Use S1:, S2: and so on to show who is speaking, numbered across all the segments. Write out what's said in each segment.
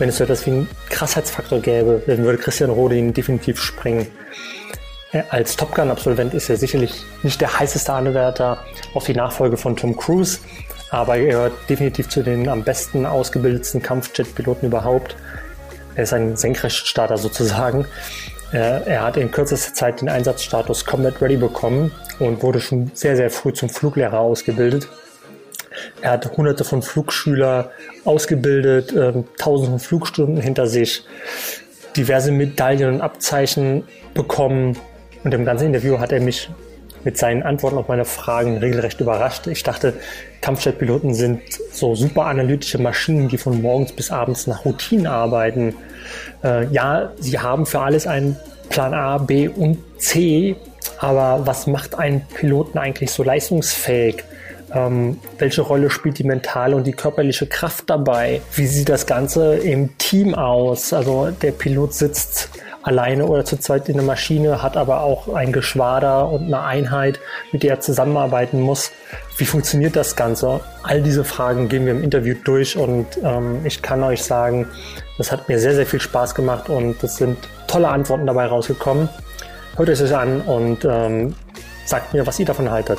S1: wenn es so etwas wie einen Krassheitsfaktor gäbe, dann würde Christian Rode ihn definitiv sprengen. Als Top Gun-Absolvent ist er sicherlich nicht der heißeste Anwärter auf die Nachfolge von Tom Cruise, aber er gehört definitiv zu den am besten ausgebildetsten Kampfjet-Piloten überhaupt. Er ist ein Senkrechtstarter sozusagen. Er hat in kürzester Zeit den Einsatzstatus Combat Ready bekommen und wurde schon sehr, sehr früh zum Fluglehrer ausgebildet. Er hat hunderte von Flugschüler ausgebildet, äh, tausende von Flugstunden hinter sich, diverse Medaillen und Abzeichen bekommen. Und im ganzen Interview hat er mich mit seinen Antworten auf meine Fragen regelrecht überrascht. Ich dachte, Kampfjetpiloten sind so super analytische Maschinen, die von morgens bis abends nach Routinen arbeiten. Äh, ja, sie haben für alles einen Plan A, B und C, aber was macht einen Piloten eigentlich so leistungsfähig? Ähm, welche Rolle spielt die mentale und die körperliche Kraft dabei? Wie sieht das Ganze im Team aus? Also der Pilot sitzt alleine oder zu zweit in der Maschine, hat aber auch ein Geschwader und eine Einheit, mit der er zusammenarbeiten muss. Wie funktioniert das Ganze? All diese Fragen gehen wir im Interview durch und ähm, ich kann euch sagen, das hat mir sehr, sehr viel Spaß gemacht und es sind tolle Antworten dabei rausgekommen. Hört euch an und ähm, sagt mir, was ihr davon haltet.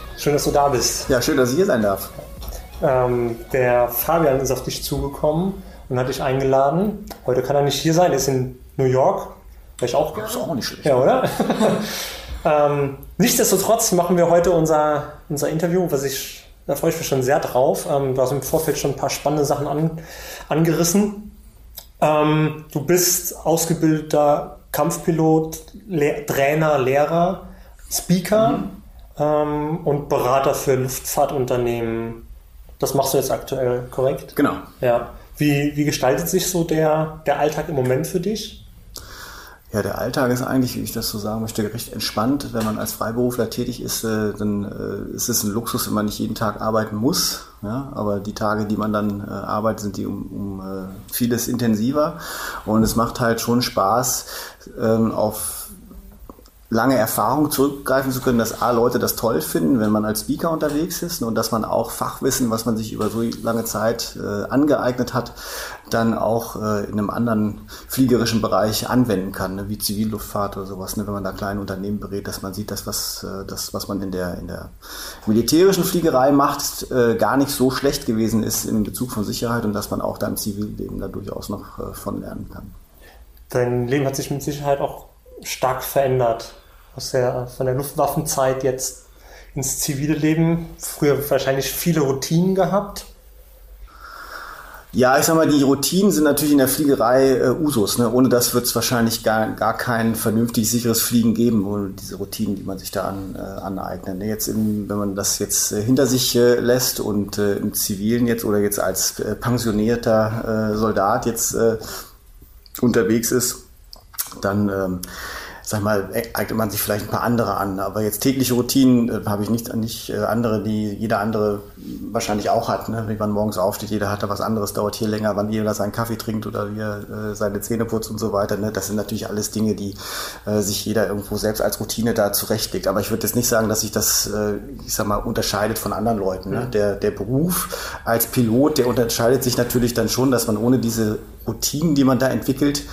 S1: Schön, dass du da bist.
S2: Ja, schön, dass ich hier sein darf.
S1: Ähm, der Fabian ist auf dich zugekommen und hat dich eingeladen. Heute kann er nicht hier sein, er ist in New York. Vielleicht auch
S2: Das ist auch nicht schlecht.
S1: Ja, oder? ähm, nichtsdestotrotz machen wir heute unser, unser Interview, was ich, da freue ich mich schon sehr drauf. Ähm, du hast im Vorfeld schon ein paar spannende Sachen an, angerissen. Ähm, du bist ausgebildeter Kampfpilot, Le Trainer, Lehrer, Speaker ähm, und Berater für Luftfahrtunternehmen. Das machst du jetzt aktuell, korrekt?
S2: Genau.
S1: Ja. Wie, wie gestaltet sich so der, der Alltag im Moment für dich?
S2: Ja, der Alltag ist eigentlich, wie ich das so sagen möchte, recht entspannt. Wenn man als Freiberufler tätig ist, äh, dann äh, ist es ein Luxus, wenn man nicht jeden Tag arbeiten muss. Ja, aber die Tage, die man dann äh, arbeitet, sind die um, um vieles intensiver. Und es macht halt schon Spaß, ähm, auf lange Erfahrung zurückgreifen zu können, dass A, Leute das toll finden, wenn man als Speaker unterwegs ist und dass man auch Fachwissen, was man sich über so lange Zeit äh, angeeignet hat, dann auch äh, in einem anderen fliegerischen Bereich anwenden kann, ne, wie Zivilluftfahrt oder sowas, ne, wenn man da kleine Unternehmen berät, dass man sieht, dass was, äh, das, was man in der, in der militärischen Fliegerei macht, äh, gar nicht so schlecht gewesen ist in Bezug von Sicherheit und dass man auch da im Zivilleben da durchaus noch äh, von lernen kann.
S1: Dein Leben hat sich mit Sicherheit auch stark verändert. Aus der, von der Luftwaffenzeit jetzt ins zivile Leben. Früher wahrscheinlich viele Routinen gehabt.
S2: Ja, ich sag mal, die Routinen sind natürlich in der Fliegerei äh, Usus. Ne? Ohne das wird es wahrscheinlich gar, gar kein vernünftig sicheres Fliegen geben, ohne diese Routinen, die man sich da an, äh, aneignet. Ne? Jetzt, in, wenn man das jetzt äh, hinter sich äh, lässt und äh, im Zivilen jetzt oder jetzt als äh, pensionierter Soldat jetzt unterwegs ist, dann ähm, sag mal, eignet man sich vielleicht ein paar andere an. Aber jetzt tägliche Routinen äh, habe ich nicht, nicht äh, andere, die jeder andere wahrscheinlich auch hat. Ne? Wenn man morgens aufsteht, jeder hat da was anderes, dauert hier länger, wann jeder seinen Kaffee trinkt oder wie er äh, seine Zähne putzt und so weiter. Ne? Das sind natürlich alles Dinge, die äh, sich jeder irgendwo selbst als Routine da zurechtlegt. Aber ich würde jetzt nicht sagen, dass sich das, äh, ich sag mal, unterscheidet von anderen Leuten. Ne? Der, der Beruf als Pilot, der unterscheidet sich natürlich dann schon, dass man ohne diese Routinen, die man da entwickelt,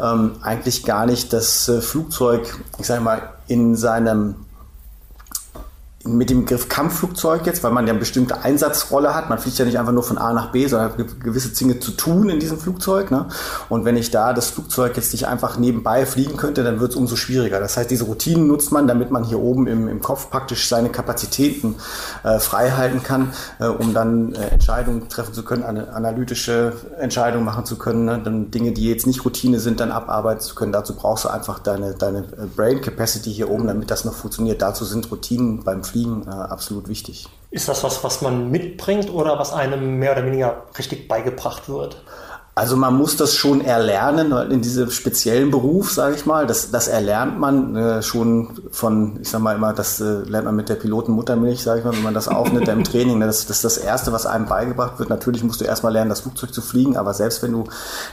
S2: ähm, eigentlich gar nicht das äh, Flugzeug, ich sage mal, in seinem mit dem Begriff Kampfflugzeug jetzt, weil man ja eine bestimmte Einsatzrolle hat. Man fliegt ja nicht einfach nur von A nach B, sondern hat gewisse Dinge zu tun in diesem Flugzeug. Ne? Und wenn ich da das Flugzeug jetzt nicht einfach nebenbei fliegen könnte, dann wird es umso schwieriger. Das heißt, diese Routinen nutzt man, damit man hier oben im, im Kopf praktisch seine Kapazitäten äh, frei halten kann, äh, um dann äh, Entscheidungen treffen zu können, eine analytische Entscheidungen machen zu können, ne? dann Dinge, die jetzt nicht Routine sind, dann abarbeiten zu können. Dazu brauchst du einfach deine, deine Brain Capacity hier oben, damit das noch funktioniert. Dazu sind Routinen beim Fliegen äh, absolut wichtig.
S1: Ist das was, was man mitbringt oder was einem mehr oder weniger richtig beigebracht wird?
S2: Also man muss das schon erlernen, in diesem speziellen Beruf, sage ich mal. Das, das erlernt man äh, schon von, ich sage mal immer, das äh, lernt man mit der Pilotenmuttermilch, sage ich mal, wenn man das aufnimmt im Training. Ne? Das, das ist das Erste, was einem beigebracht wird. Natürlich musst du erstmal lernen, das Flugzeug zu fliegen, aber selbst wenn du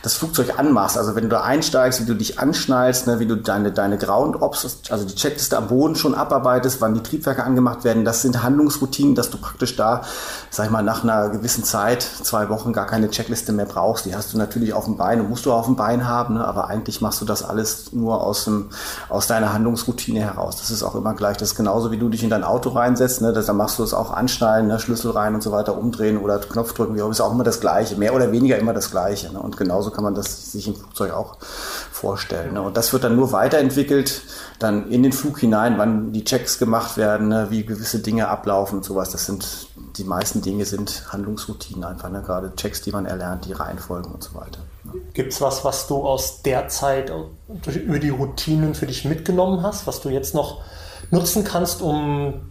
S2: das Flugzeug anmachst, also wenn du da einsteigst, wie du dich anschnallst, ne, wie du deine, deine Ground Ops, also die Checkliste am Boden schon abarbeitest, wann die Triebwerke angemacht werden, das sind Handlungsroutinen, dass du praktisch da, sag ich mal, nach einer gewissen Zeit, zwei Wochen, gar keine Checkliste mehr brauchst. Die hast du du natürlich auf dem Bein und musst du auf dem Bein haben, ne? aber eigentlich machst du das alles nur aus, dem, aus deiner Handlungsroutine heraus. Das ist auch immer gleich. Das ist genauso, wie du dich in dein Auto reinsetzt. Ne? Dann machst du es auch anschnallen, ne? Schlüssel rein und so weiter, umdrehen oder Knopf drücken. Wie auch, ist auch immer das Gleiche. Mehr oder weniger immer das Gleiche. Ne? Und genauso kann man das sich im Flugzeug auch vorstellen. Ne? Und das wird dann nur weiterentwickelt, dann in den Flug hinein, wann die Checks gemacht werden, ne? wie gewisse Dinge ablaufen und sowas. Das sind die meisten Dinge sind Handlungsroutinen einfach, ne? gerade Checks, die man erlernt, die Reihenfolgen und so weiter.
S1: Ne? Gibt es was, was du aus der Zeit durch, über die Routinen für dich mitgenommen hast, was du jetzt noch nutzen kannst, um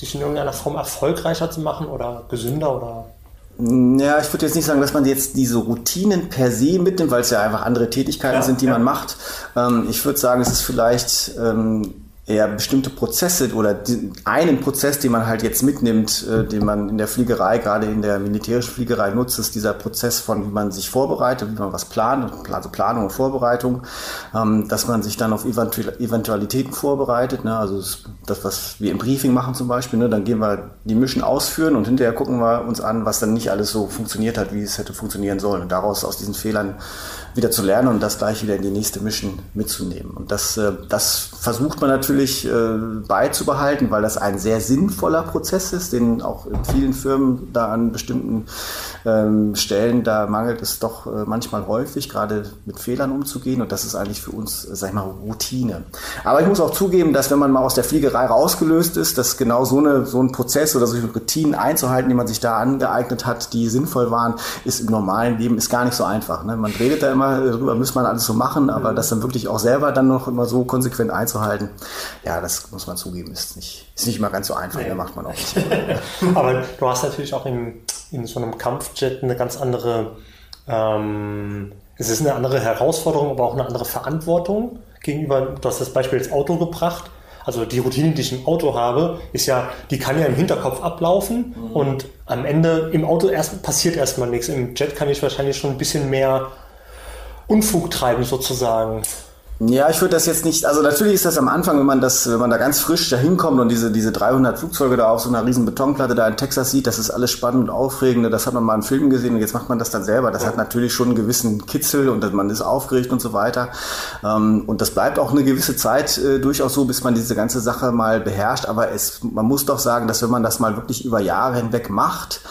S1: dich in irgendeiner Form erfolgreicher zu machen oder gesünder oder
S2: ja, ich würde jetzt nicht sagen, dass man jetzt diese Routinen per se mitnimmt, weil es ja einfach andere Tätigkeiten ja, sind, die ja. man macht. Ähm, ich würde sagen, es ist vielleicht ähm, eher bestimmte Prozesse oder die, einen Prozess, den man halt jetzt mitnimmt, äh, den man in der Fliegerei, gerade in der militärischen Fliegerei nutzt, ist dieser Prozess von, wie man sich vorbereitet, wie man was plant, also Planung und Vorbereitung, ähm, dass man sich dann auf Eventualitäten vorbereitet, ne? also das, was wir im Briefing machen zum Beispiel, ne? dann gehen wir die Mission ausführen und hinterher gucken wir uns an, was dann nicht alles so funktioniert hat, wie es hätte funktionieren sollen und daraus aus diesen Fehlern wieder zu lernen und das gleich wieder in die nächste Mission mitzunehmen. Und das, äh, das versucht man natürlich äh, beizubehalten, weil das ein sehr sinnvoller Prozess ist, den auch in vielen Firmen da an bestimmten ähm, Stellen, da mangelt es doch äh, manchmal häufig, gerade mit Fehlern umzugehen. Und das ist eigentlich für uns, sag ich mal, Routine. Aber ich muss auch zugeben, dass wenn man mal aus der Fliegerei rausgelöst ist, dass genau so, eine, so ein Prozess oder solche Routinen einzuhalten, die man sich da angeeignet hat, die sinnvoll waren, ist im normalen Leben ist gar nicht so einfach. Ne? Man redet da immer immer darüber, müsste man alles so machen, aber mhm. das dann wirklich auch selber dann noch immer so konsequent einzuhalten, ja, das muss man zugeben, ist nicht, ist nicht immer ganz so einfach, nee. da macht man auch nicht.
S1: aber du hast natürlich auch in, in so einem Kampfjet eine ganz andere, ähm, es ist eine andere Herausforderung, aber auch eine andere Verantwortung gegenüber, du hast das Beispiel ins Auto gebracht, also die Routine, die ich im Auto habe, ist ja, die kann ja im Hinterkopf ablaufen mhm. und am Ende im Auto erst, passiert erstmal nichts. Im Jet kann ich wahrscheinlich schon ein bisschen mehr Unfug treiben sozusagen.
S2: Ja, ich würde das jetzt nicht, also natürlich ist das am Anfang, wenn man das, wenn man da ganz frisch da hinkommt und diese, diese 300 Flugzeuge da auf so einer riesen Betonplatte da in Texas sieht, das ist alles spannend und aufregend, das hat man mal in Filmen gesehen und jetzt macht man das dann selber. Das hat natürlich schon einen gewissen Kitzel und man ist aufgeregt und so weiter. Ähm, und das bleibt auch eine gewisse Zeit äh, durchaus so, bis man diese ganze Sache mal beherrscht. Aber es, man muss doch sagen, dass wenn man das mal wirklich über Jahre hinweg macht,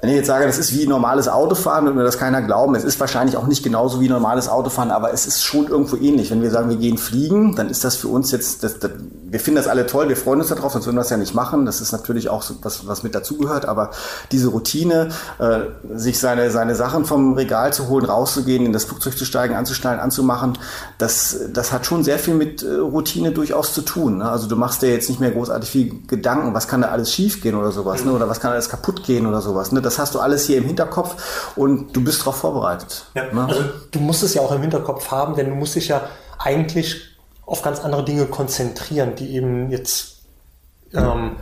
S2: wenn ich jetzt sage, das ist wie normales Autofahren, wird mir das keiner glauben. Es ist wahrscheinlich auch nicht genauso wie normales Autofahren, aber es ist schon irgendwo ähnlich. Wenn wir sagen, wir gehen fliegen, dann ist das für uns jetzt, das, das, wir finden das alle toll, wir freuen uns darauf, sonst würden wir das ja nicht machen. Das ist natürlich auch so was, was mit dazugehört, aber diese Routine, äh, sich seine, seine Sachen vom Regal zu holen, rauszugehen, in das Flugzeug zu steigen, anzusteigen, anzumachen, das, das hat schon sehr viel mit äh, Routine durchaus zu tun. Ne? Also du machst dir jetzt nicht mehr großartig viel Gedanken, was kann da alles schief gehen oder sowas, ne? oder was kann alles kaputt gehen oder sowas. Ne? das hast du alles hier im Hinterkopf und du bist darauf vorbereitet.
S1: Ja, ne? Also du musst es ja auch im Hinterkopf haben, denn du musst dich ja eigentlich auf ganz andere Dinge konzentrieren, die eben jetzt ähm,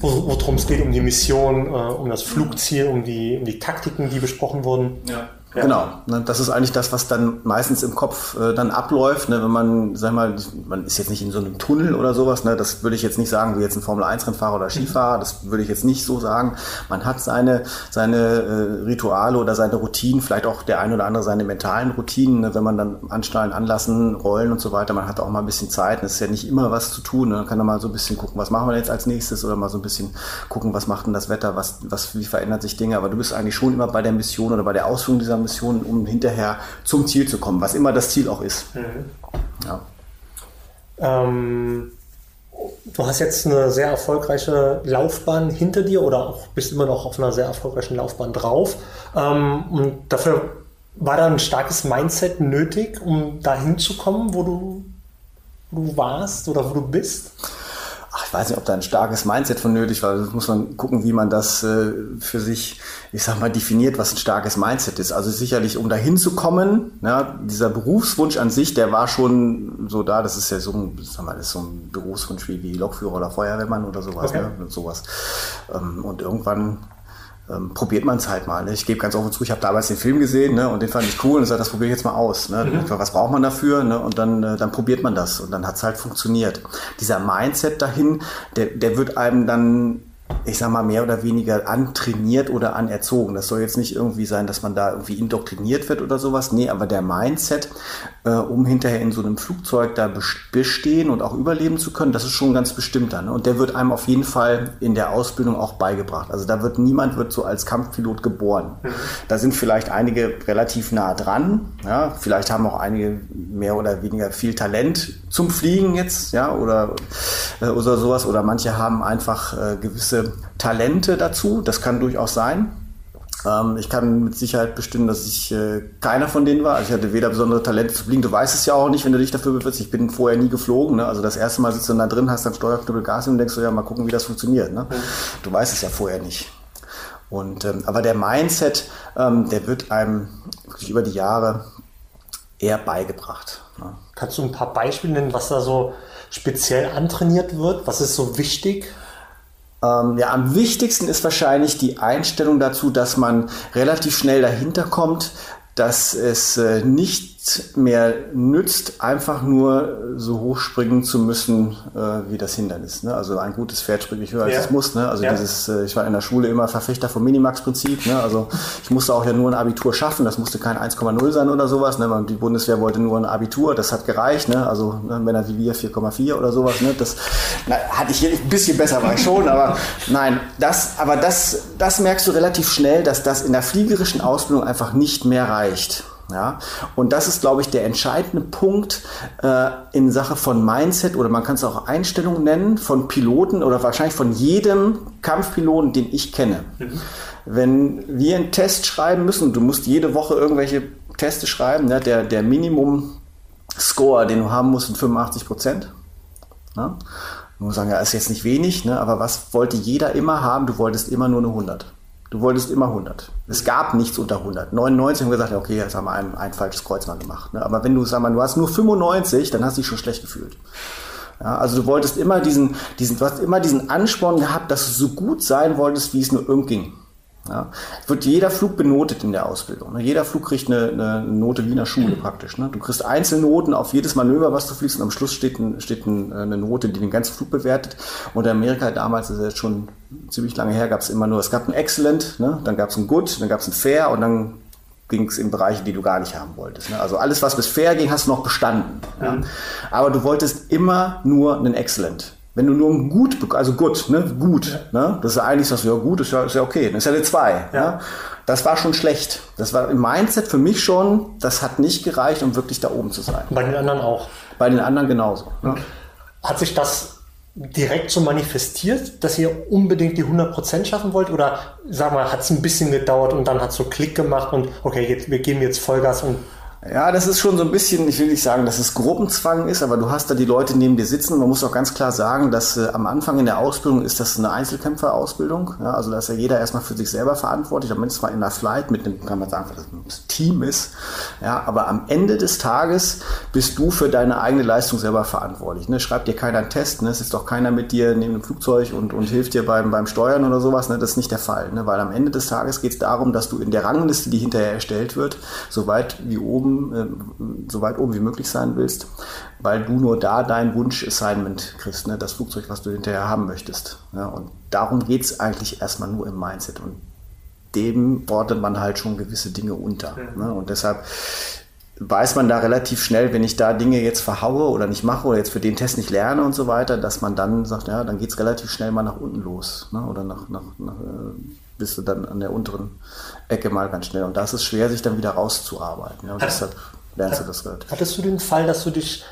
S1: worum es geht, um die Mission, äh, um das Flugziel, um die, um die Taktiken, die besprochen wurden.
S2: Ja. Ja. Genau, ne, das ist eigentlich das, was dann meistens im Kopf äh, dann abläuft. Ne, wenn man, sag mal, man ist jetzt nicht in so einem Tunnel oder sowas, ne, das würde ich jetzt nicht sagen, wie jetzt ein Formel-1-Rennfahrer oder Skifahrer, das würde ich jetzt nicht so sagen. Man hat seine, seine äh, Rituale oder seine Routinen, vielleicht auch der ein oder andere seine mentalen Routinen, ne, wenn man dann anschnallen, anlassen, rollen und so weiter. Man hat auch mal ein bisschen Zeit, es ist ja nicht immer was zu tun. Ne, man kann dann mal so ein bisschen gucken, was machen wir jetzt als nächstes oder mal so ein bisschen gucken, was macht denn das Wetter, was, was, wie verändert sich Dinge. Aber du bist eigentlich schon immer bei der Mission oder bei der Ausführung dieser Mission, um hinterher zum Ziel zu kommen, was immer das Ziel auch ist. Mhm. Ja.
S1: Ähm, du hast jetzt eine sehr erfolgreiche Laufbahn hinter dir oder auch bist immer noch auf einer sehr erfolgreichen Laufbahn drauf. Ähm, und dafür war da ein starkes Mindset nötig, um dahin zu kommen, wo du, wo du warst oder wo du bist?
S2: Ich weiß nicht, ob da ein starkes Mindset von nötig war. Das muss man gucken, wie man das äh, für sich, ich sag mal, definiert, was ein starkes Mindset ist. Also sicherlich, um dahin zu kommen, ja, dieser Berufswunsch an sich, der war schon so da. Das ist ja so ein, sag mal, das ist so ein Berufswunsch wie, wie Lokführer oder Feuerwehrmann oder sowas. Okay. Ne? Sowas. Ähm, und irgendwann ähm, probiert man es halt mal. Ne? Ich gebe ganz offen zu, ich habe damals den Film gesehen ne? und den fand ich cool und sage, das probiere ich jetzt mal aus. Ne? Mhm. Was braucht man dafür? Ne? Und dann, äh, dann probiert man das und dann hat es halt funktioniert. Dieser Mindset dahin, der, der wird einem dann ich sag mal, mehr oder weniger antrainiert oder anerzogen. Das soll jetzt nicht irgendwie sein, dass man da irgendwie indoktriniert wird oder sowas. Nee, aber der Mindset, äh, um hinterher in so einem Flugzeug da bestehen und auch überleben zu können, das ist schon ganz bestimmter. Ne? Und der wird einem auf jeden Fall in der Ausbildung auch beigebracht. Also da wird niemand wird so als Kampfpilot geboren. Mhm. Da sind vielleicht einige relativ nah dran. Ja? Vielleicht haben auch einige mehr oder weniger viel Talent zum Fliegen jetzt, ja, oder, äh, oder sowas. Oder manche haben einfach äh, gewisse Talente dazu. Das kann durchaus sein. Ähm, ich kann mit Sicherheit bestimmen, dass ich äh, keiner von denen war. Also ich hatte weder besondere Talente zu fliegen. Du weißt es ja auch nicht, wenn du dich dafür bewirbst. Ich bin vorher nie geflogen. Ne? Also das erste Mal sitzt du dann da drin, hast dann Steuerknüppel Gas und denkst so, ja, mal gucken, wie das funktioniert. Ne? Mhm. Du weißt es ja vorher nicht. Und, ähm, aber der Mindset, ähm, der wird einem wirklich über die Jahre eher beigebracht.
S1: Ne? Kannst du ein paar Beispiele nennen, was da so speziell antrainiert wird? Was ist so wichtig?
S2: Ähm, ja, am wichtigsten ist wahrscheinlich die Einstellung dazu, dass man relativ schnell dahinter kommt, dass es äh, nicht mehr nützt, einfach nur so hoch springen zu müssen äh, wie das Hindernis. Ne? Also ein gutes Pferd springt nicht höher als ja. es muss. Ne? Also ja. dieses, äh, ich war in der Schule immer Verfechter vom Minimax-Prinzip. Ne? Also ich musste auch ja nur ein Abitur schaffen. Das musste kein 1,0 sein oder sowas. Ne? Die Bundeswehr wollte nur ein Abitur. Das hat gereicht. Ne? Also ne, Männer wie wir 4,4 oder sowas. Ne? Das na, hatte ich hier ein bisschen besser war ich schon, aber nein, das, aber das, das merkst du relativ schnell, dass das in der fliegerischen Ausbildung einfach nicht mehr reicht. Ja, und das ist, glaube ich, der entscheidende Punkt äh, in Sache von Mindset oder man kann es auch Einstellung nennen von Piloten oder wahrscheinlich von jedem Kampfpiloten, den ich kenne. Mhm. Wenn wir einen Test schreiben müssen, du musst jede Woche irgendwelche Teste schreiben, ne, der, der Minimum-Score, den du haben musst, sind 85 Prozent. Man muss sagen, ja, ist jetzt nicht wenig, ne, aber was wollte jeder immer haben? Du wolltest immer nur eine 100. Du wolltest immer 100. Es gab nichts unter 100. 99 haben wir gesagt, okay, jetzt haben wir ein, ein falsches Kreuz mal gemacht. Ne? Aber wenn du, sag mal, du hast nur 95, dann hast du dich schon schlecht gefühlt. Ja, also du wolltest immer diesen, diesen, du hast immer diesen Ansporn gehabt, dass du so gut sein wolltest, wie es nur irgend ging. Ja, wird jeder Flug benotet in der Ausbildung. Ne? Jeder Flug kriegt eine, eine, Note wie in der Schule praktisch. Ne? Du kriegst Einzelnoten auf jedes Manöver, was du fliegst, und am Schluss steht, ein, steht ein, eine Note, die den ganzen Flug bewertet. Und in Amerika damals, das ist jetzt schon ziemlich lange her, gab es immer nur, es gab ein Excellent, ne? dann gab es ein Good, dann gab es ein Fair und dann ging es in Bereiche, die du gar nicht haben wolltest. Ne? Also alles, was bis Fair ging, hast du noch bestanden. Mhm. Ja? Aber du wolltest immer nur einen Excellent. Wenn du nur ein Gut, also gut, ne, gut, ja. ne, das ist ja eigentlich das, ja gut, ist ja, ist ja okay, das ist ja eine 2. Ja. Ne? Das war schon schlecht. Das war im Mindset für mich schon, das hat nicht gereicht, um wirklich da oben zu sein.
S1: Bei den anderen auch?
S2: Bei den anderen genauso. Ne?
S1: Hat sich das direkt so manifestiert, dass ihr unbedingt die 100% schaffen wollt? Oder sag mal, hat es ein bisschen gedauert und dann hat so Klick gemacht und okay, jetzt, wir geben jetzt Vollgas und
S2: ja, das ist schon so ein bisschen, ich will nicht sagen, dass es Gruppenzwang ist, aber du hast da die Leute neben dir sitzen. Man muss auch ganz klar sagen, dass äh, am Anfang in der Ausbildung ist das eine Einzelkämpferausbildung. Ja, also da ist ja jeder erstmal für sich selber verantwortlich, es mal in der Flight mit einem, kann man sagen, dass ein Team ist. Ja, aber am Ende des Tages bist du für deine eigene Leistung selber verantwortlich. Ne? Schreibt dir keiner einen Test, ne? es ist doch keiner mit dir neben dem Flugzeug und, und hilft dir beim, beim Steuern oder sowas. Ne? Das ist nicht der Fall, ne? weil am Ende des Tages geht es darum, dass du in der Rangliste, die hinterher erstellt wird, so weit wie oben oben, äh, so weit oben wie möglich sein willst, weil du nur da dein Wunsch-Assignment kriegst, ne? das Flugzeug, was du hinterher haben möchtest. Ja? Und darum geht es eigentlich erstmal nur im Mindset. Und dem ordnet man halt schon gewisse Dinge unter. Ne? Und deshalb weiß man da relativ schnell, wenn ich da Dinge jetzt verhaue oder nicht mache oder jetzt für den Test nicht lerne und so weiter, dass man dann sagt, ja, dann geht es relativ schnell mal nach unten los. Ne? Oder nach, nach, nach äh, bist du dann an der unteren Ecke mal ganz schnell. Und da ist es schwer, sich dann wieder rauszuarbeiten. Ja? Und deshalb lernst du das
S1: halt. Hattest du den Fall, dass du dich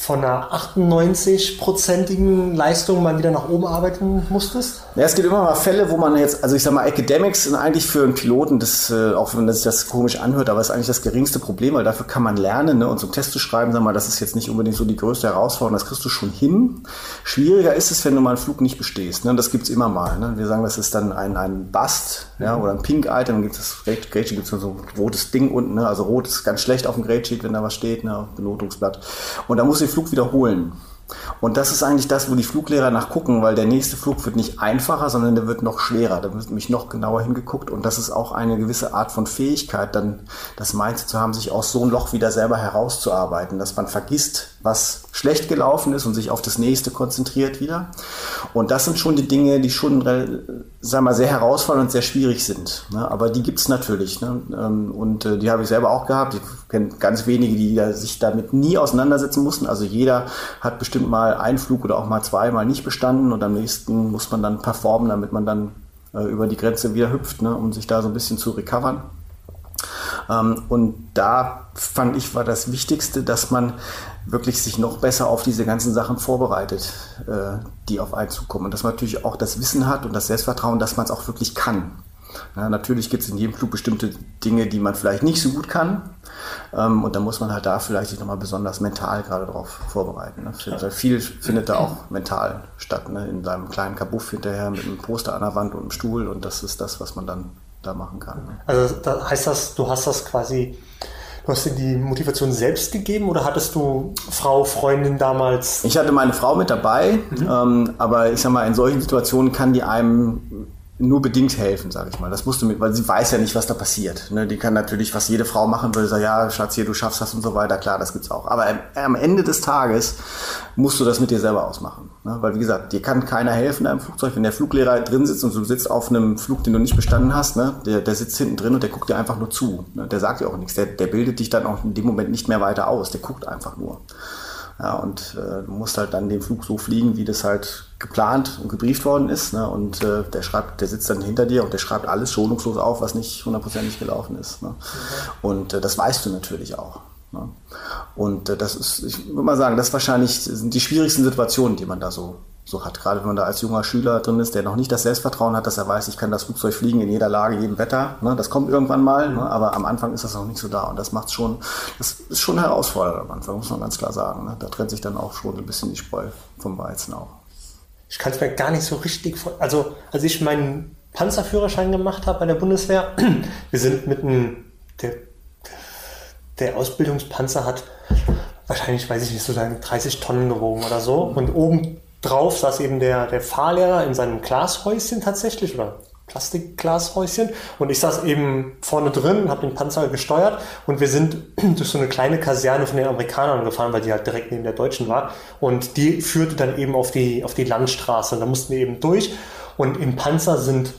S1: von einer 98-prozentigen Leistung mal wieder nach oben arbeiten musstest?
S2: Ja, es gibt immer mal Fälle, wo man jetzt, also ich sag mal, Academics sind eigentlich für einen Piloten, das, äh, auch wenn sich das komisch anhört, aber ist eigentlich das geringste Problem, weil dafür kann man lernen, ne? und so einen Test zu schreiben, sag mal, das ist jetzt nicht unbedingt so die größte Herausforderung, das kriegst du schon hin. Schwieriger ist es, wenn du mal einen Flug nicht bestehst. Ne? Das gibt's immer mal. Ne? Wir sagen, das ist dann ein, ein Bust ja, oder ein Pink-Item, dann gibt es das Grade Sheet, gibt's so ein rotes Ding unten, ne? also rot ist ganz schlecht auf dem Grade Sheet, wenn da was steht, ne? Benotungsblatt. Und da musst du den Flug wiederholen. Und das ist eigentlich das, wo die Fluglehrer nachgucken, weil der nächste Flug wird nicht einfacher, sondern der wird noch schwerer. Da wird nämlich noch genauer hingeguckt. Und das ist auch eine gewisse Art von Fähigkeit, dann das Mindset zu haben, sich aus so einem Loch wieder selber herauszuarbeiten, dass man vergisst, was schlecht gelaufen ist und sich auf das nächste konzentriert wieder. Und das sind schon die Dinge, die schon, sagen wir, sehr herausfordernd und sehr schwierig sind. Ne? Aber die gibt's natürlich. Ne? Ähm, und äh, die habe ich selber auch gehabt. Ich kenne ganz wenige, die sich damit nie auseinandersetzen mussten. Also jeder hat bestimmt mal einen Flug oder auch mal zwei mal nicht bestanden und am nächsten muss man dann performen, damit man dann äh, über die Grenze wieder hüpft, ne? um sich da so ein bisschen zu recovern. Ähm, und da fand ich, war das Wichtigste, dass man wirklich sich noch besser auf diese ganzen Sachen vorbereitet, äh, die auf einen zukommen. Und dass man natürlich auch das Wissen hat und das Selbstvertrauen, dass man es auch wirklich kann. Ja, natürlich gibt es in jedem Flug bestimmte Dinge, die man vielleicht nicht so gut kann. Ähm, und da muss man halt da vielleicht sich nochmal besonders mental gerade darauf vorbereiten. Ne? Findet, viel findet da auch mental statt, ne? in seinem kleinen Kabuff hinterher mit einem Poster an der Wand und einem Stuhl. Und das ist das, was man dann da machen kann. Ne?
S1: Also da heißt das, du hast das quasi Du hast dir die Motivation selbst gegeben oder hattest du Frau, Freundin damals?
S2: Ich hatte meine Frau mit dabei, mhm. ähm, aber ich sag mal, in solchen Situationen kann die einem nur bedingt helfen, sage ich mal. Das musst du mit, weil sie weiß ja nicht, was da passiert. Ne? Die kann natürlich, was jede Frau machen würde, sagen, ja, Schatz, hier, du schaffst das und so weiter. Klar, das gibt's auch. Aber am Ende des Tages musst du das mit dir selber ausmachen. Ne? Weil, wie gesagt, dir kann keiner helfen in einem Flugzeug. Wenn der Fluglehrer drin sitzt und du sitzt auf einem Flug, den du nicht bestanden hast, ne? der, der sitzt hinten drin und der guckt dir einfach nur zu. Ne? Der sagt dir auch nichts. Der, der bildet dich dann auch in dem Moment nicht mehr weiter aus. Der guckt einfach nur. Ja, und äh, du musst halt dann den Flug so fliegen, wie das halt geplant und gebrieft worden ist. Ne? Und äh, der schreibt, der sitzt dann hinter dir und der schreibt alles schonungslos auf, was nicht hundertprozentig gelaufen ist. Ne? Mhm. Und äh, das weißt du natürlich auch. Ne? Und äh, das ist, ich würde mal sagen, das wahrscheinlich sind die schwierigsten Situationen, die man da so so hat. Gerade wenn man da als junger Schüler drin ist, der noch nicht das Selbstvertrauen hat, dass er weiß, ich kann das Flugzeug fliegen in jeder Lage, jedem Wetter. Ne? Das kommt irgendwann mal, ne? aber am Anfang ist das noch nicht so da. Und das macht schon, das ist schon herausfordernd am Anfang, muss man ganz klar sagen. Ne? Da trennt sich dann auch schon ein bisschen die Spreu vom Weizen auch.
S1: Ich kann es mir gar nicht so richtig vor. Also, als ich meinen Panzerführerschein gemacht habe bei der Bundeswehr, wir sind mit einem, der, der Ausbildungspanzer hat wahrscheinlich, weiß ich nicht, so 30 Tonnen gewogen oder so. Und oben drauf saß eben der, der Fahrlehrer in seinem Glashäuschen tatsächlich oder Plastikglashäuschen. Und ich saß eben vorne drin, habe den Panzer gesteuert und wir sind durch so eine kleine Kaserne von den Amerikanern gefahren, weil die halt direkt neben der Deutschen war. Und die führte dann eben auf die, auf die Landstraße. Und da mussten wir eben durch. Und im Panzer sind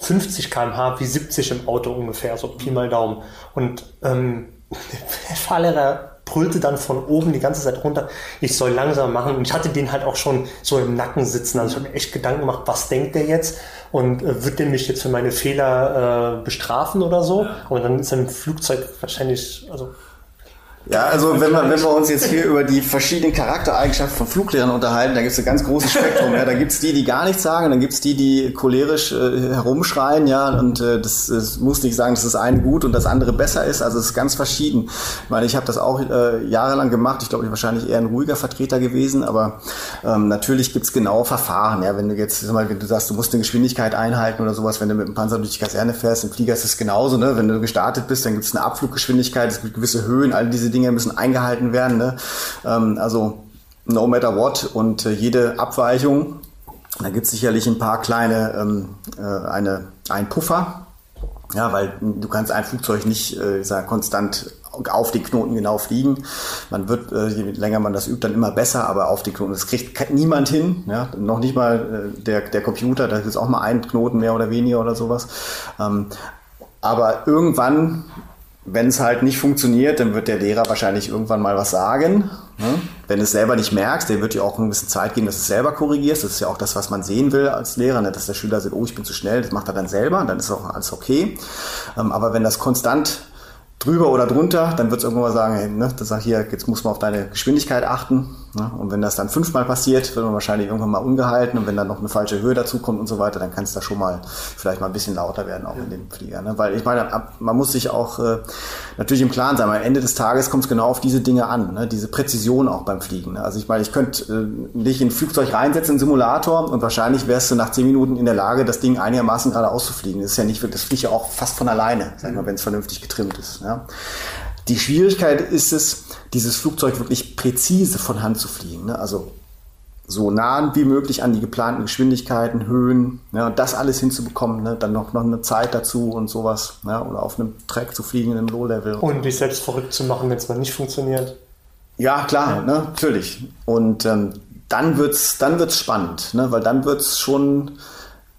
S1: 50 km/h wie 70 im Auto ungefähr, so Pi mal Daumen. Und ähm, der Fahrlehrer brüllte dann von oben die ganze Zeit runter, ich soll langsam machen. Und ich hatte den halt auch schon so im Nacken sitzen. Also ich habe mir echt Gedanken gemacht, was denkt der jetzt? Und äh, wird der mich jetzt für meine Fehler äh, bestrafen oder so? Aber dann ist er im Flugzeug wahrscheinlich, also
S2: ja, also wenn wir, wenn wir uns jetzt hier über die verschiedenen Charaktereigenschaften von Fluglehrern unterhalten, da gibt es ein ganz großes Spektrum. Ja. Da gibt es die, die gar nichts sagen, dann gibt es die, die cholerisch äh, herumschreien, ja, und äh, das, das muss nicht sagen, dass das eine gut und das andere besser ist. Also es ist ganz verschieden. Ich meine, ich habe das auch äh, jahrelang gemacht. Ich glaube, ich bin wahrscheinlich eher ein ruhiger Vertreter gewesen, aber ähm, natürlich gibt es genaue Verfahren. Ja, wenn du jetzt, sag mal, wenn du sagst, du musst eine Geschwindigkeit einhalten oder sowas, wenn du mit dem Panzer durch die Kaserne fährst, im Flieger ist es genauso. Ne? Wenn du gestartet bist, dann gibt es eine Abfluggeschwindigkeit, es gibt gewisse Höhen, all diese Dinge müssen eingehalten werden. Ne? Ähm, also no matter what und äh, jede Abweichung, da gibt es sicherlich ein paar kleine, ähm, äh, eine, ein Puffer, ja, weil du kannst ein Flugzeug nicht äh, sag, konstant auf die Knoten genau fliegen. Man wird, äh, je länger man das übt, dann immer besser, aber auf die Knoten, das kriegt niemand hin, ja, noch nicht mal äh, der, der Computer, da ist auch mal ein Knoten mehr oder weniger oder sowas. Ähm, aber irgendwann wenn es halt nicht funktioniert, dann wird der Lehrer wahrscheinlich irgendwann mal was sagen. Ne? Wenn du es selber nicht merkst, der wird dir auch ein bisschen Zeit geben, dass du es selber korrigierst. Das ist ja auch das, was man sehen will als Lehrer, ne? dass der Schüler sagt, oh, ich bin zu schnell, das macht er dann selber, dann ist auch alles okay. Ähm, aber wenn das konstant drüber oder drunter, dann wird es irgendwann mal sagen, hey, ne, das sagt hier, jetzt muss man auf deine Geschwindigkeit achten. Ne? Und wenn das dann fünfmal passiert, wird man wahrscheinlich irgendwann mal ungehalten und wenn dann noch eine falsche Höhe dazu kommt und so weiter, dann kann es da schon mal vielleicht mal ein bisschen lauter werden, auch in dem Flieger. Ne? Weil ich meine, man muss sich auch äh, natürlich im Klaren sein, am Ende des Tages kommt es genau auf diese Dinge an, ne? diese Präzision auch beim Fliegen. Ne? Also ich meine, ich könnte äh, dich in ein Flugzeug reinsetzen, in Simulator und wahrscheinlich wärst du nach zehn Minuten in der Lage, das Ding einigermaßen gerade auszufliegen. Das ist ja nicht, das fliegt ja auch fast von alleine, sag mal, wenn es vernünftig getrimmt ist. Ja? Die Schwierigkeit ist es, dieses Flugzeug wirklich präzise von Hand zu fliegen. Ne? Also so nah wie möglich an die geplanten Geschwindigkeiten, Höhen, ja, und das alles hinzubekommen, ne? dann noch, noch eine Zeit dazu und sowas, ja, oder auf einem Track zu fliegen in einem Low-Level.
S1: Und dich selbst verrückt zu machen, wenn es mal nicht funktioniert.
S2: Ja, klar, ja. Ne? natürlich. Und ähm, dann wird's, dann wird's spannend, ne? weil dann wird es schon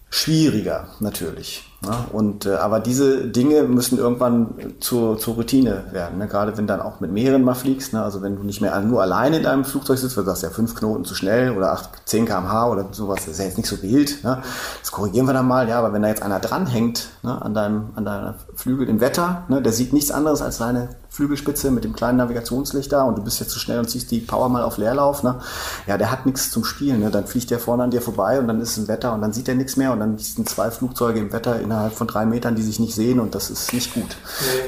S2: schwieriger, natürlich. Ja, und, äh, aber diese Dinge müssen irgendwann zur, zur Routine werden. Ne? Gerade wenn dann auch mit mehreren mal fliegst. Ne? Also wenn du nicht mehr nur alleine in deinem Flugzeug sitzt, weil du sagst ja fünf Knoten zu schnell oder acht, zehn kmh oder sowas, das ist ja jetzt nicht so wild. Ne? Das korrigieren wir dann mal. Ja, aber wenn da jetzt einer dranhängt ne? an deinem an deiner Flügel im Wetter, ne? der sieht nichts anderes als deine Flügelspitze mit dem kleinen Navigationslicht da und du bist jetzt zu schnell und ziehst die Power mal auf Leerlauf, ne? Ja, der hat nichts zum Spielen, ne? Dann fliegt der vorne an dir vorbei und dann ist ein Wetter und dann sieht er nichts mehr und dann sind zwei Flugzeuge im Wetter innerhalb von drei Metern, die sich nicht sehen und das ist nicht gut.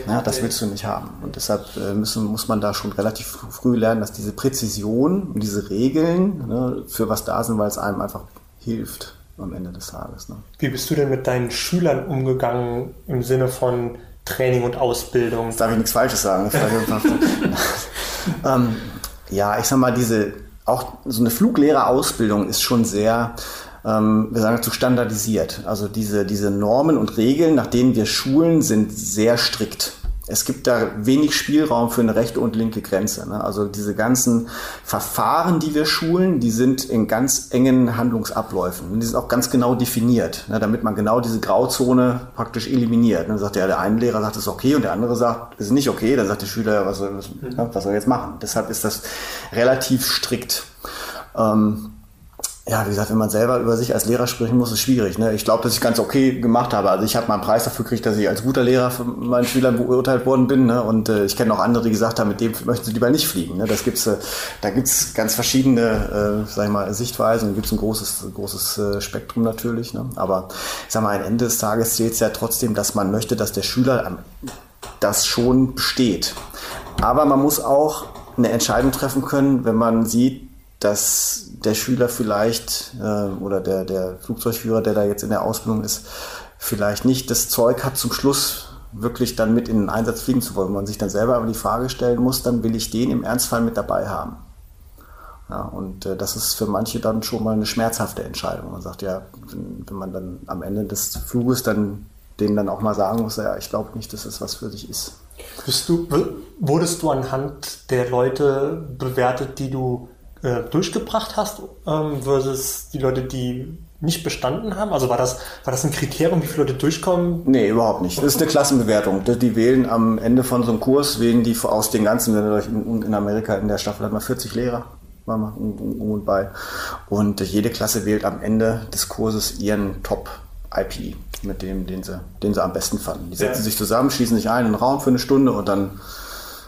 S2: Nee, ja, das nee. willst du nicht haben. Und deshalb äh, müssen, muss man da schon relativ früh lernen, dass diese Präzision und diese Regeln ne, für was da sind, weil es einem einfach hilft am Ende des Tages. Ne?
S1: Wie bist du denn mit deinen Schülern umgegangen im Sinne von Training und Ausbildung.
S2: Jetzt darf ich nichts Falsches sagen. ähm, ja, ich sag mal, diese, auch so eine Fluglehrerausbildung ist schon sehr, ähm, wir sagen dazu standardisiert. Also diese, diese Normen und Regeln, nach denen wir schulen, sind sehr strikt es gibt da wenig Spielraum für eine rechte und linke Grenze. Ne? Also diese ganzen Verfahren, die wir schulen, die sind in ganz engen Handlungsabläufen. Und die sind auch ganz genau definiert, ne? damit man genau diese Grauzone praktisch eliminiert. Dann sagt ja, der eine Lehrer sagt, es ist okay und der andere sagt, es ist nicht okay. Dann sagt der Schüler, was soll, was, mhm. was soll er jetzt machen? Deshalb ist das relativ strikt. Ähm, ja, wie gesagt, wenn man selber über sich als Lehrer sprechen muss, ist schwierig. Ne? Ich glaube, dass ich ganz okay gemacht habe. Also ich habe mal einen Preis dafür gekriegt, dass ich als guter Lehrer von meinen Schülern beurteilt worden bin. Ne? Und äh, ich kenne auch andere, die gesagt haben, mit dem möchten sie lieber nicht fliegen. Ne? Das gibt's, äh, da gibt's ganz verschiedene, äh, sag ich mal, Sichtweisen. Da gibt's ein großes, großes äh, Spektrum natürlich. Ne? Aber ich sag mal, am Ende des Tages zählt es ja trotzdem, dass man möchte, dass der Schüler das schon besteht. Aber man muss auch eine Entscheidung treffen können, wenn man sieht, dass der Schüler vielleicht äh, oder der, der Flugzeugführer, der da jetzt in der Ausbildung ist, vielleicht nicht das Zeug hat, zum Schluss wirklich dann mit in den Einsatz fliegen zu wollen. Man sich dann selber aber die Frage stellen muss, dann will ich den im Ernstfall mit dabei haben. Ja, und äh, das ist für manche dann schon mal eine schmerzhafte Entscheidung. Man sagt ja, wenn, wenn man dann am Ende des Fluges dann denen dann auch mal sagen muss, ja, ich glaube nicht, dass es was für dich ist.
S1: Du, wurdest du anhand der Leute bewertet, die du äh, durchgebracht hast, ähm, versus die Leute, die nicht bestanden haben? Also war das, war das ein Kriterium, wie viele Leute durchkommen?
S2: Nee, überhaupt nicht. Das ist eine Klassenbewertung. Die wählen am Ende von so einem Kurs, wählen die aus den ganzen, in Amerika in der Staffel hat man 40 Lehrer, war mal um und bei. Und jede Klasse wählt am Ende des Kurses ihren Top-IP, mit dem, den sie, den sie am besten fanden. Die setzen ja. sich zusammen, schließen sich ein in einen Raum für eine Stunde und dann